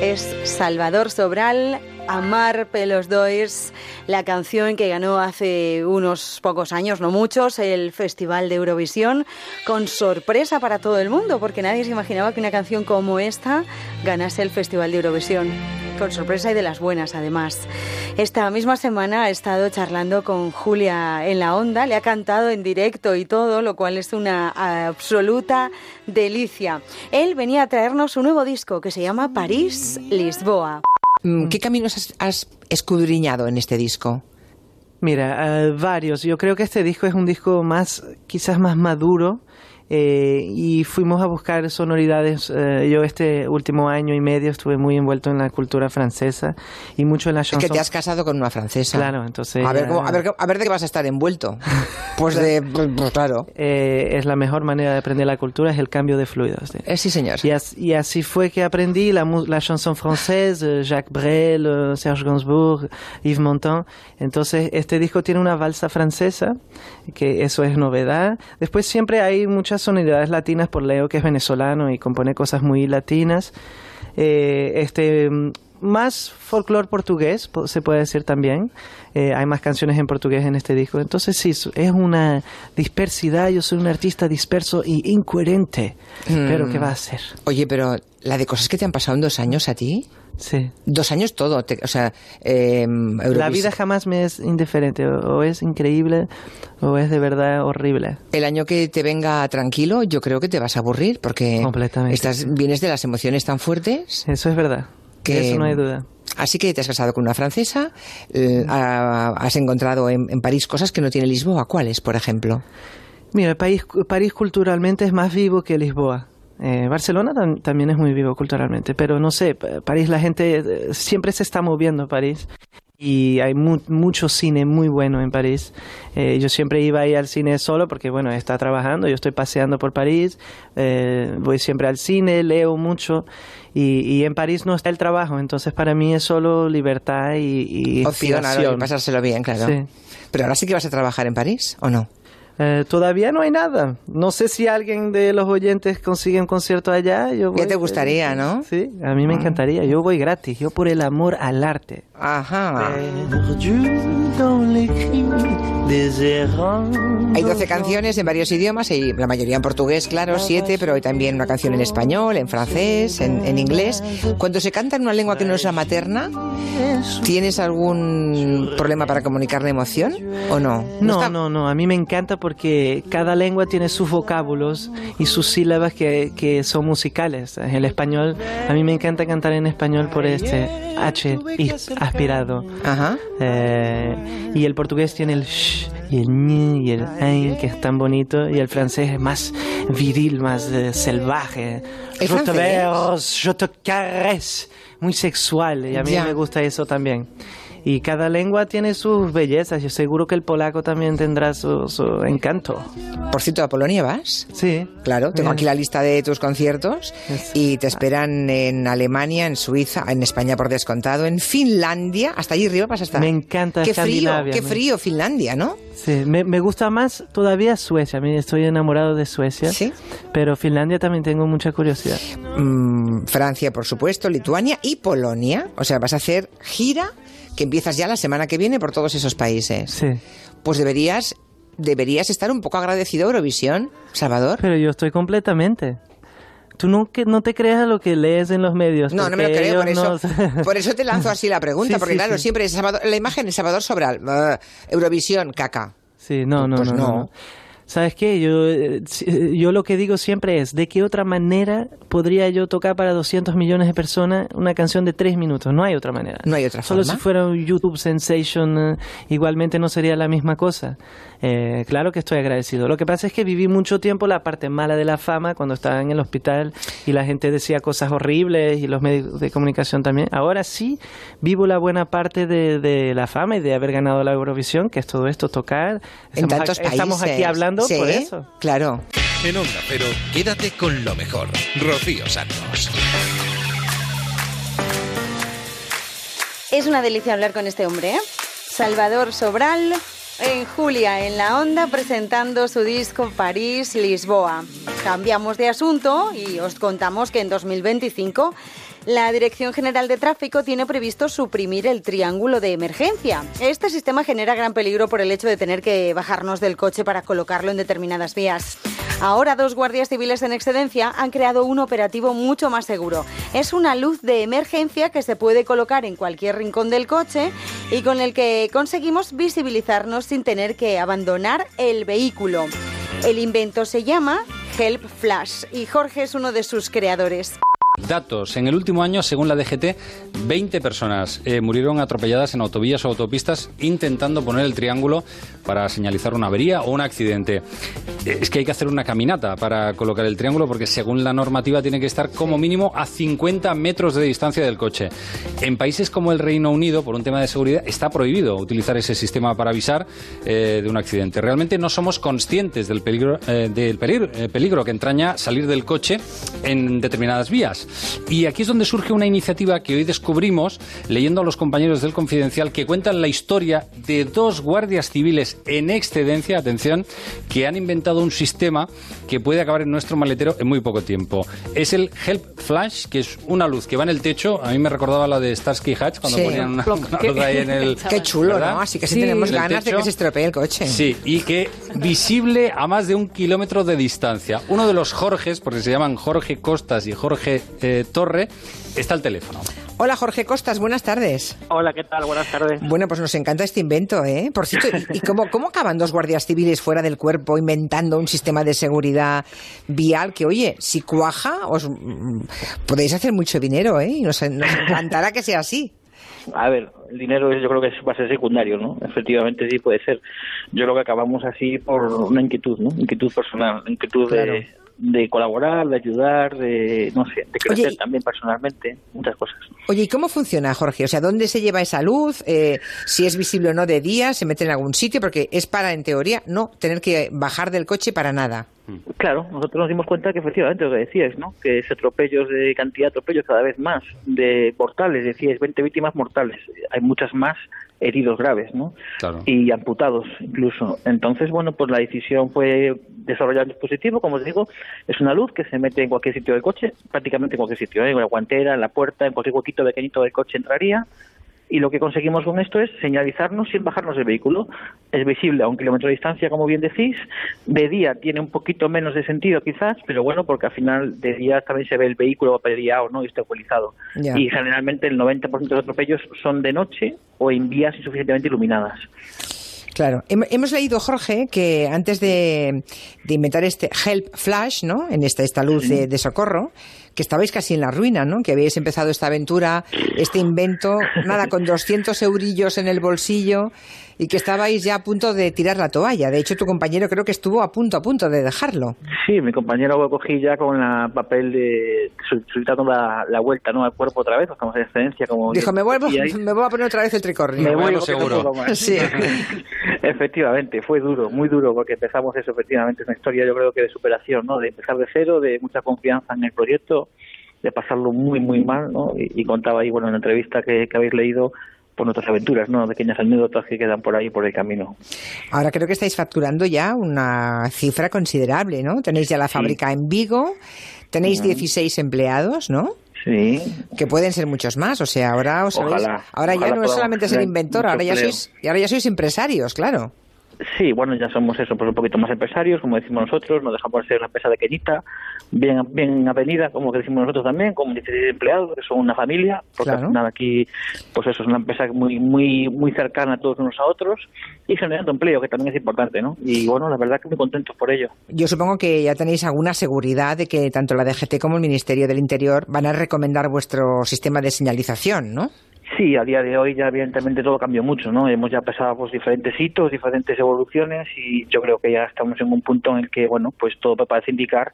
Es Salvador Sobral, Amar Pelos Dois, la canción que ganó hace unos pocos años, no muchos, el Festival de Eurovisión, con sorpresa para todo el mundo, porque nadie se imaginaba que una canción como esta ganase el Festival de Eurovisión. Con sorpresa y de las buenas, además. Esta misma semana ha estado charlando con Julia en la onda, le ha cantado en directo y todo, lo cual es una absoluta delicia. Él venía a traernos un nuevo disco que se llama París-Lisboa. Mm, ¿Qué caminos has, has escudriñado en este disco? Mira, eh, varios. Yo creo que este disco es un disco más, quizás más maduro. Eh, y fuimos a buscar sonoridades. eh, yo este último año y medio estuve muy envuelto en la cultura francesa y mucho en la Es que chanson. te has casado con una francesa. Claro, entonces A ver, cómo- a, ver, a ver de qué vas a estar envuelto. [LAUGHS] Pues de. pues claro. Eh, es la mejor manera de aprender la cultura, es el cambio de fluidos. Eh, sí, señor. Y, as- y así fue que aprendí la, la chanson française, eh, Jacques Brel, eh, Serge Gainsbourg, Yves Montand. Entonces, este disco tiene una balsa francesa, que eso es novedad. Después siempre hay muchas sonoridades latinas por Leo, que es venezolano y compone cosas muy latinas. Eh, este mm, más folclore portugués, po- se puede decir también. Eh, hay más canciones en portugués en este disco. Entonces sí, es una dispersidad. Yo soy un artista disperso y incoherente. Pero Mm. ¿qué va a hacer? Oye, pero la de cosas que te han pasado en dos años a ti. Sí. Dos años todo. te- o sea, eh, La vida jamás me es indiferente. O o es increíble o es de verdad horrible. El año que te venga tranquilo, yo creo que te vas a aburrir porque Completamente. estás, vienes de las emociones tan fuertes. Eso es verdad. Que, eso no hay duda. Así que te has casado con una francesa, eh, ha- has encontrado en, en París cosas que no tiene Lisboa. ¿Cuáles, por ejemplo? Mira, París, París culturalmente es más vivo que Lisboa. Eh, Barcelona tam- también es muy vivo culturalmente, pero no sé, Pa- París la gente eh, siempre se está moviendo París y hay mu- mucho cine muy bueno en París. Eh, yo siempre iba ahí al cine solo porque, bueno, está trabajando, yo estoy paseando por París, eh, voy siempre al cine, leo mucho y, y en París no está el trabajo, entonces para mí es solo libertad y, y Opción, pasárselo bien, claro. Sí. Pero ahora sí que vas a trabajar en París, ¿o no? Eh, todavía no hay nada. No sé si alguien de los oyentes consigue un concierto allá. Yo voy te gustaría, ¿no? Sí, a mí me Mm. encantaría. Yo voy gratis. Yo por el amor al arte. Ajá. Hay 12 canciones en varios idiomas, y la mayoría en portugués, claro, siete, pero hay también una canción en español, en francés, en, en inglés. Cuando se canta en una lengua que no es la materna, ¿tienes algún problema para comunicar la emoción o no? No, no, no. A mí me encanta porque cada lengua tiene sus vocábulos y sus sílabas que, que son musicales. El español, a mí me encanta cantar en español por este H y aspirado. Ajá. Eh, y el portugués tiene el sh y el ñ y el ein, que es tan bonito. Y el francés es más viril, más eh, salvaje. ¿El Je te te. Muy sexual. Y a mí Ya. me gusta eso también. Y cada lengua tiene sus bellezas. Yo seguro que el polaco también tendrá su, su encanto. Por cierto, ¿a Polonia vas? Sí. Claro, tengo Bien. aquí la lista de tus conciertos y te esperan en Alemania, en Suiza, en España por descontado, en Finlandia, hasta allí arriba vas a estar. Me encanta Qué frío, qué frío Finlandia, ¿no? Sí, me, me gusta más todavía Suecia. A mí estoy enamorado de Suecia. Sí. Pero Finlandia también tengo mucha curiosidad. Mm, Francia, por supuesto, Lituania y Polonia. O sea, vas a hacer gira que empiezas ya la semana que viene por todos esos países. Sí. Pues deberías, deberías estar un poco agradecido a Eurovisión, Salvador. Pero yo estoy completamente. Tú no, que, no te creas lo que lees en los medios. No, no me lo creo, por eso, no- [LAUGHS] por eso te lanzo así la [LAUGHS] pregunta, Sí, porque sí, claro, sí. siempre es Salvador, la imagen es Salvador Sobral, ah, Eurovisión, caca. Sí, no, no, Pues no, no. ¿Sabes qué? Yo, eh, eh, yo lo que digo siempre es, ¿de qué otra manera podría yo tocar para 200 millones de personas una canción de 3 minutos? No hay otra manera. No hay otra Solo forma. si fuera un YouTube Sensation, eh, igualmente no sería la misma cosa. Eh, claro que estoy agradecido. Lo que pasa es que viví mucho tiempo la parte mala de la fama cuando estaba en el hospital y la gente decía cosas horribles y los medios de comunicación también. Ahora sí vivo la buena parte de, de la fama y de haber ganado la Eurovisión, que es todo esto, tocar. En Estamos tantos a- Estamos aquí países. hablando Sí, por eso. Claro. En Onda Cero, quédate con lo mejor. Rocío Santos. Es una delicia hablar con este hombre, ¿eh? Salvador Sobral, en Julia, en la onda, presentando su disco París-Lisboa. Cambiamos de asunto y os contamos que en 2025 la Dirección General de Tráfico tiene previsto suprimir el triángulo de emergencia. Este sistema genera gran peligro por el hecho de tener que bajarnos del coche para colocarlo en determinadas vías. Ahora dos guardias civiles en excedencia han creado un operativo mucho más seguro. Es una luz de emergencia que se puede colocar en cualquier rincón del coche y con el que conseguimos visibilizarnos sin tener que abandonar el vehículo. El invento se llama Help Flash y Jorge es uno de sus creadores. Datos. En el último año, según la DGT, 20 personas eh, murieron atropelladas en autovías o autopistas intentando poner el triángulo para señalizar una avería o un accidente. Eh, Es que hay que hacer una caminata para colocar el triángulo porque según la normativa tiene que estar como mínimo a 50 metros de distancia del coche. En países como el Reino Unido, por un tema de seguridad, está prohibido utilizar ese sistema para avisar eh, de un accidente. Realmente no somos conscientes del peligro, eh, del peligro, peligro que entraña salir del coche en determinadas vías. Y aquí es donde surge una iniciativa que hoy descubrimos leyendo a los compañeros del Confidencial que cuentan la historia de dos guardias civiles en excedencia, atención, que han inventado un sistema que puede acabar en nuestro maletero en muy poco tiempo. Es el Help Flash, que es una luz que va en el techo. A mí me recordaba la de Starsky Hatch cuando Sí. ponían una, una luz ahí en el. Qué chulo, ¿verdad? ¿no? Así que sí, Sí. tenemos ganas de que se estropee el coche. Sí, y que visible a más de un kilómetro de distancia. Uno de los Jorges, porque se llaman Jorge Costas y Jorge eh, Torre, está al teléfono. Hola Jorge Costas, buenas tardes. Hola, ¿qué tal? Buenas tardes. Bueno, pues nos encanta este invento, ¿eh? Por cierto, ¿y y cómo, cómo acaban dos guardias civiles fuera del cuerpo inventando un sistema de seguridad vial que, oye, si cuaja, os mm, podéis hacer mucho dinero, ¿eh? Y nos, nos encantará que sea así. A ver, el dinero es, yo creo que va a ser secundario, ¿no? Efectivamente sí puede ser. Yo creo que acabamos así por una inquietud, ¿no? Inquietud personal, inquietud Claro. de, de colaborar, de ayudar, de, no sé, de crecer Oye, también personalmente, muchas cosas. Oye, ¿y cómo funciona, Jorge? O sea, ¿dónde se lleva esa luz? Eh, si es visible o no de día, se mete en algún sitio, porque es para, en teoría, no tener que bajar del coche para nada. Claro, nosotros nos dimos cuenta que efectivamente lo que decías, ¿no? Que ese atropellos de cantidad de atropellos cada vez más, de mortales, decías 20 víctimas mortales, hay muchas más heridos graves, ¿no? Claro. Y amputados incluso. Entonces, bueno, pues la decisión fue desarrollar un dispositivo, como os digo, es una luz que se mete en cualquier sitio del coche, prácticamente en cualquier sitio, ¿eh? en la guantera, en la puerta, en cualquier huequito pequeñito del coche entraría Y lo que conseguimos con esto es señalizarnos sin bajarnos del vehículo. Es visible a un kilómetro de distancia, como bien decís. De día tiene un poquito menos de sentido quizás, pero bueno, porque al final de día también se ve el vehículo apedreado ¿no? y está ecualizado. Ya. Y generalmente el 90% de los atropellos son de noche o en vías insuficientemente iluminadas. Claro. Hem- Hemos leído, Jorge, que antes de, de inventar este Help Flash, ¿no? En esta, esta luz de, de socorro, que estabais casi en la ruina, ¿no? Que habíais empezado esta aventura, este invento, nada, con 200 eurillos en el bolsillo y que estabais ya a punto de tirar la toalla. De hecho, tu compañero creo que estuvo a punto, a punto de dejarlo. Sí, mi compañero lo cogí ya con la papel de sol- solicitando la, la vuelta ¿no? al cuerpo otra vez, buscamos excedencia como Dijo, me vuelvo, me voy a poner otra vez el tricornio. Me puedo más. Sí. [LAUGHS] efectivamente, fue duro, muy duro, porque empezamos eso, efectivamente, es una historia yo creo que de superación, ¿no? De empezar de cero, de mucha confianza en el proyecto, de pasarlo muy, muy mal, ¿no? Y, y contaba ahí, bueno, en la entrevista que, que habéis leído, por nuestras aventuras, ¿no? Pequeñas anécdotas que quedan por ahí, por el camino. Ahora creo que estáis facturando ya una cifra considerable, ¿no? Tenéis ya la fábrica en Vigo, tenéis Ujú. 16 empleados, ¿no? Sí. Que pueden ser muchos más, o sea, ahora os habéis- Ojalá, ahora ya no es solamente ser inventor, ahora ya sois y ahora ya sois empresarios, claro. Sí, bueno, ya somos eso, pues un poquito más empresarios, como decimos nosotros, nos dejamos de ser una empresa pequeñita, bien, bien avenida, como que decimos nosotros también, con 16 empleados, que son una familia, porque Claro. al final aquí, pues eso, es una empresa muy, muy, muy cercana a todos unos a otros y generando empleo, que también es importante, ¿no? Y bueno, la verdad que muy contentos por ello. Yo supongo que ya tenéis alguna seguridad de que tanto la DGT como el Ministerio del Interior van a recomendar vuestro sistema de señalización, ¿no? Sí, a día de hoy ya evidentemente todo cambió mucho, ¿no? Hemos ya pasado pues, diferentes hitos, diferentes evoluciones y yo creo que ya estamos en un punto en el que, bueno, pues todo parece indicar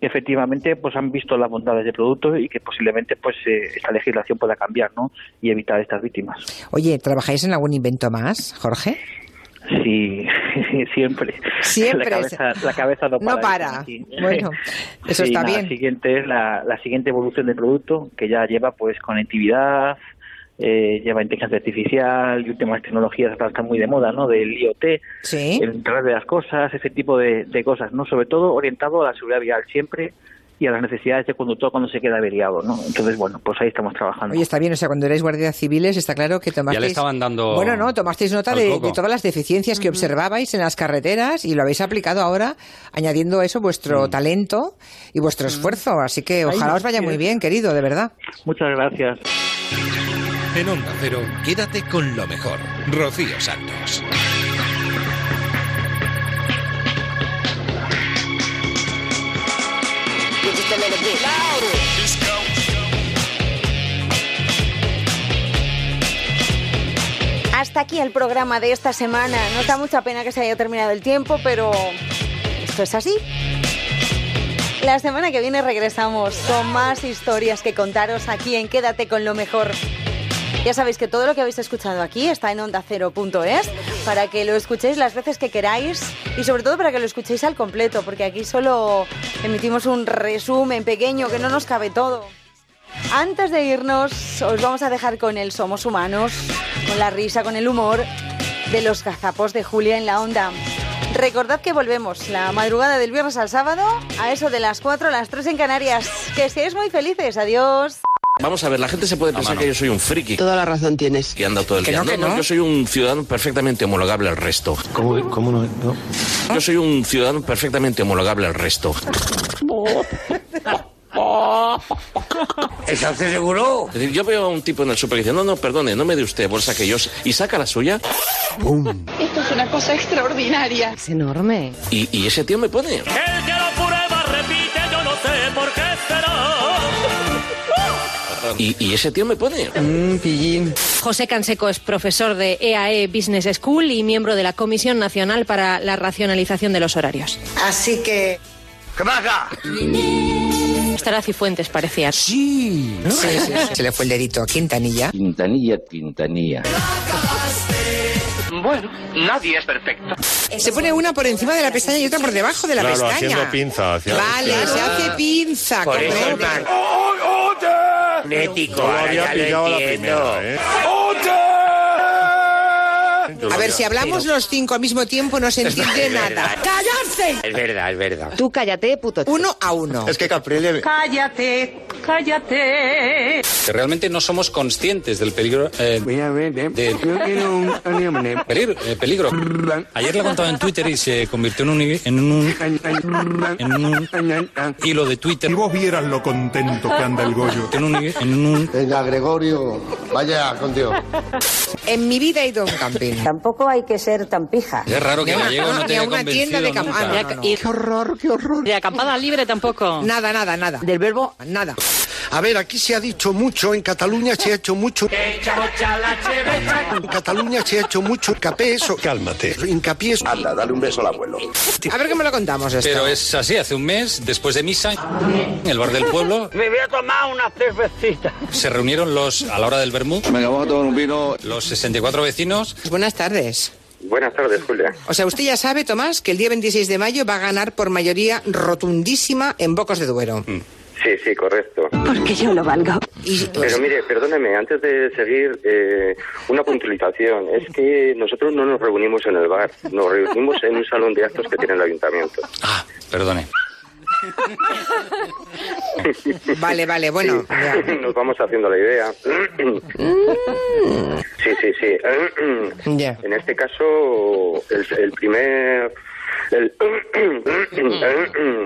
que efectivamente pues han visto las bondades del producto y que posiblemente pues eh, esta legislación pueda cambiar, ¿no? Y evitar estas víctimas. Oye, ¿trabajáis en algún invento más, Jorge? Sí, [LAUGHS] siempre. Siempre. La cabeza, la cabeza no para. No para. aquí. Bueno, eso Sí, está nada, bien. La siguiente es la, la siguiente evolución del producto, que ya lleva pues conectividad, eh, lleva inteligencia artificial y últimas tecnologías que están muy de moda, ¿no? Del IoT, el Internet de las cosas, ese tipo de, de cosas, ¿no? Sobre todo orientado a la seguridad vial siempre y a las necesidades del conductor cuando se queda averiado, ¿no? Entonces, bueno, pues ahí estamos trabajando. Oye, está bien, o sea, cuando erais guardias civiles está claro que tomasteis... Ya le estaban dando Bueno, no, tomasteis nota de, todas las deficiencias que observabais en las carreteras y lo habéis aplicado ahora, añadiendo a eso vuestro talento y vuestro esfuerzo. Así que ojalá os vaya muy bien, querido, de verdad. Muchas gracias. En Onda Cero, quédate con lo mejor. Rocío Santos. Hasta aquí el programa de esta semana. Nos da mucha pena que se haya terminado el tiempo, pero esto es así. La semana que viene regresamos con más historias que contaros aquí en Quédate con lo mejor. Ya sabéis que todo lo que habéis escuchado aquí está en ondacero.es para que lo escuchéis las veces que queráis y sobre todo para que lo escuchéis al completo, porque aquí solo emitimos un resumen pequeño que no nos cabe todo. Antes de irnos, os vamos a dejar con el Somos Humanos, con la risa, con el humor de los gazapos de Julia en la onda. Recordad que volvemos la madrugada del viernes al sábado, a eso de las 4 a las 3 en Canarias. Que seáis muy felices. Adiós. Vamos a ver, la gente se puede pensar que yo soy un friki. Toda la razón tienes. Que anda todo el Que día. no, que no. yo soy un ciudadano perfectamente homologable al resto. ¿Cómo, cómo no, Yo soy un ciudadano perfectamente homologable al resto. ¿Estás seguro? Es decir, yo veo a un tipo en el super que dice, no, no, perdone, no me dé usted bolsa que yo... s-", Y saca la suya Esto es una cosa extraordinaria. Es enorme. y, y ese tío me pone... El que lo prueba repite, yo no sé por qué será. Y, y ese tío me pone... José Canseco es profesor de EAE Business School y miembro de la Comisión Nacional para la Racionalización de los Horarios. Así que... ¿Qué pasa? Estará Cifuentes, parecía. Sí. Sí, sí, sí. Se le fue el dedito a Quintanilla. Quintanilla, Quintanilla. Bueno, nadie es perfecto. Se pone una por encima de la pestaña y otra por debajo de la Claro, pestaña. haciendo pinza. hacia- Vale, se hace pinza. Por eso, correcto. man. Nético, No lo ahora había ya lo a la entiendo. primera, ¿eh? A ver, si hablamos los cinco al mismo tiempo no se entiende nada. ¡Callarse! Es verdad, es verdad. Tú cállate, puto. Uno a uno. Es que Caprile... Cállate, cállate. Que realmente no somos conscientes del peligro. eh, de- peligro, eh, peligro. Ayer la contaba en Twitter y se convirtió en un, en un, en un hilo de Twitter. Si vos vieras lo contento que anda el Goyo. En un, en un Venga, Gregorio, vaya con Dios. En mi vida he ido a un camping. Tampoco hay que ser tan pija. Es raro que Gallego no te haya una tienda de. Ah, no, no, no. Qué horror, qué horror. De acampada libre tampoco. Nada, nada, nada. Del verbo nada. A ver, aquí se ha dicho mucho, en Cataluña se ha hecho mucho. En Cataluña se ha hecho mucho hincapié eso. Cálmate. Hincapié eso. Anda, dale un beso al abuelo. A ver cómo lo contamos esto. Pero es así, hace un mes, después de misa, en el bar del pueblo, Me voy a tomar una cervecita. se reunieron los, a la hora del vermú, Venga, vamos a tomar un vino. los 64 vecinos. Buenas tardes. Buenas tardes, Julia. O sea, usted ya sabe, Tomás, que el día 26 de mayo va a ganar por mayoría rotundísima en Bocos de Duero. Sí, sí, correcto. Porque yo lo valgo. Pero mire, perdóneme, antes de seguir, eh, una puntualización. Es que nosotros no nos reunimos en el bar, nos reunimos en un salón de actos que tiene el ayuntamiento. Ah, perdone. [LAUGHS] Vale, vale, bueno. ya. [LAUGHS] Nos vamos haciendo la idea. Sí, sí, sí. [CLEARS THROAT] Ya. En este caso, el, el primer... El...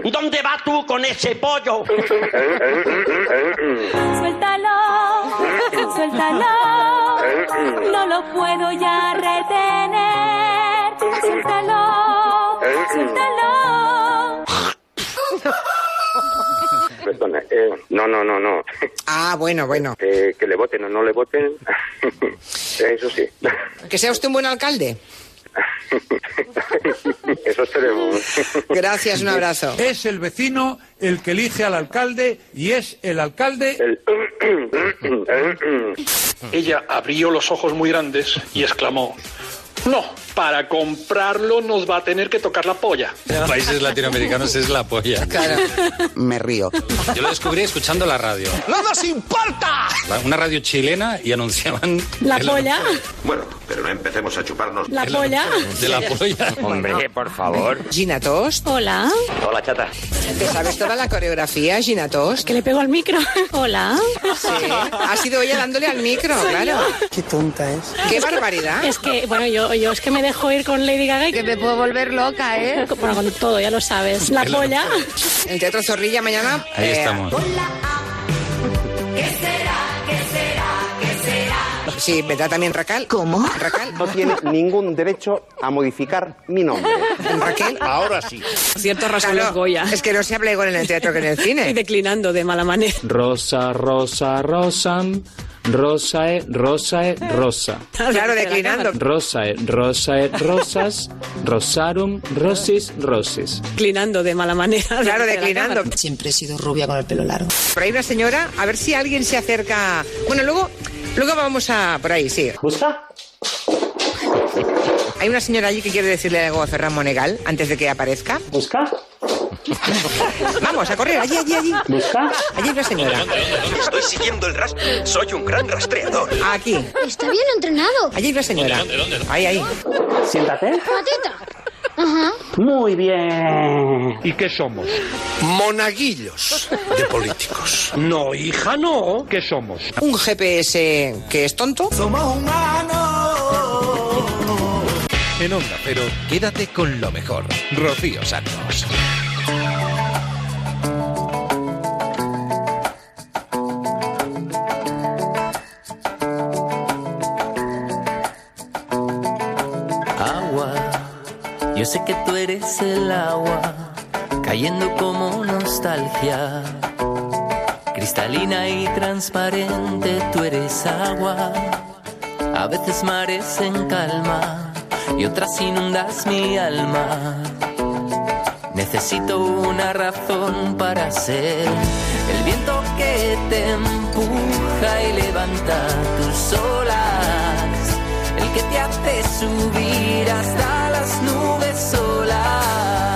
[CLEARS THROAT] ¿Dónde vas tú con ese pollo? Suéltalo, suéltalo. [CLEARS THROAT] No lo puedo ya retener. Perdona, eh, no, no, no, no. Ah, bueno, bueno. [LAUGHS] Eh, que le voten o no le voten, [LAUGHS] eso sí. Que sea usted un buen alcalde. [LAUGHS] Eso esperemos. Gracias, un abrazo. Es el vecino el que elige al alcalde y es el alcalde. [COUGHS] Ella abrió los ojos muy grandes y exclamó, no, para comprarlo nos va a tener que tocar la polla. En [LAUGHS] países latinoamericanos es la polla. Me río. Yo lo descubrí escuchando la radio. ¡No nos importa! Una radio chilena y anunciaban... La polla. Bueno, pero no empecemos a chuparnos. La polla. De la polla. Hombre, por favor. Gina Tost. Hola. Hola, chata. ¿Te sabes toda la coreografía, Gina Tost? Que le pego al micro. [LAUGHS] Hola. Sí. Ha sido ella dándole al micro, claro. Qué tonta es. ¡Qué barbaridad! Es que, bueno, yo, yo es que me dejo ir con Lady Gaga y que me puedo volver loca, ¿eh? [LAUGHS] Bueno, con todo, ya lo sabes. La Claro. polla. El Teatro Zorrilla mañana. Ahí eh, estamos. ¿Qué será? ¿Qué será? ¿Qué será? Sí, ¿verdad también Racal? ¿Cómo? Racal. No tiene ningún derecho a modificar mi nombre. Raquel. Ahora sí. Cierto razón Claro, Goya. Es que no se habla igual en el teatro que en el [LAUGHS] Y cine. declinando de mala manera. Rosa, rosa, rosan. Rosae, rosae, rosa. Claro, declinando. Rosae, rosae, rosas. Rosarum, rosis, rosis. Declinando de mala manera. Claro, declinando. Siempre he sido rubia con el pelo largo. Por ahí una señora, a ver si alguien se acerca. Bueno, luego, luego vamos a por ahí, sí. ¿Busca? Hay una señora allí que quiere decirle algo a Ferran Monegal antes de que aparezca. ¿Busca? [LAUGHS] Vamos a correr, allí, allí, allí. ¿Busca? Allí hay una señora. Estoy siguiendo el rastro. Soy un gran rastreador. Aquí. Está bien entrenado. Allí hay una señora. Ahí, ahí. Siéntate. Patita. Ajá. Muy bien. ¿Y qué somos? Monaguillos de políticos. No, hija, no. ¿Qué somos? Un GPS que es tonto. En Onda Pero, quédate con lo mejor. Rocío Santos. Agua, yo sé que tú eres el agua, cayendo como nostalgia. Cristalina y transparente, tú eres agua. A veces mares en calma y otras inundas mi alma. Necesito una razón para ser el viento que te empuja y levanta tus olas, el que te hace subir hasta las nubes solas.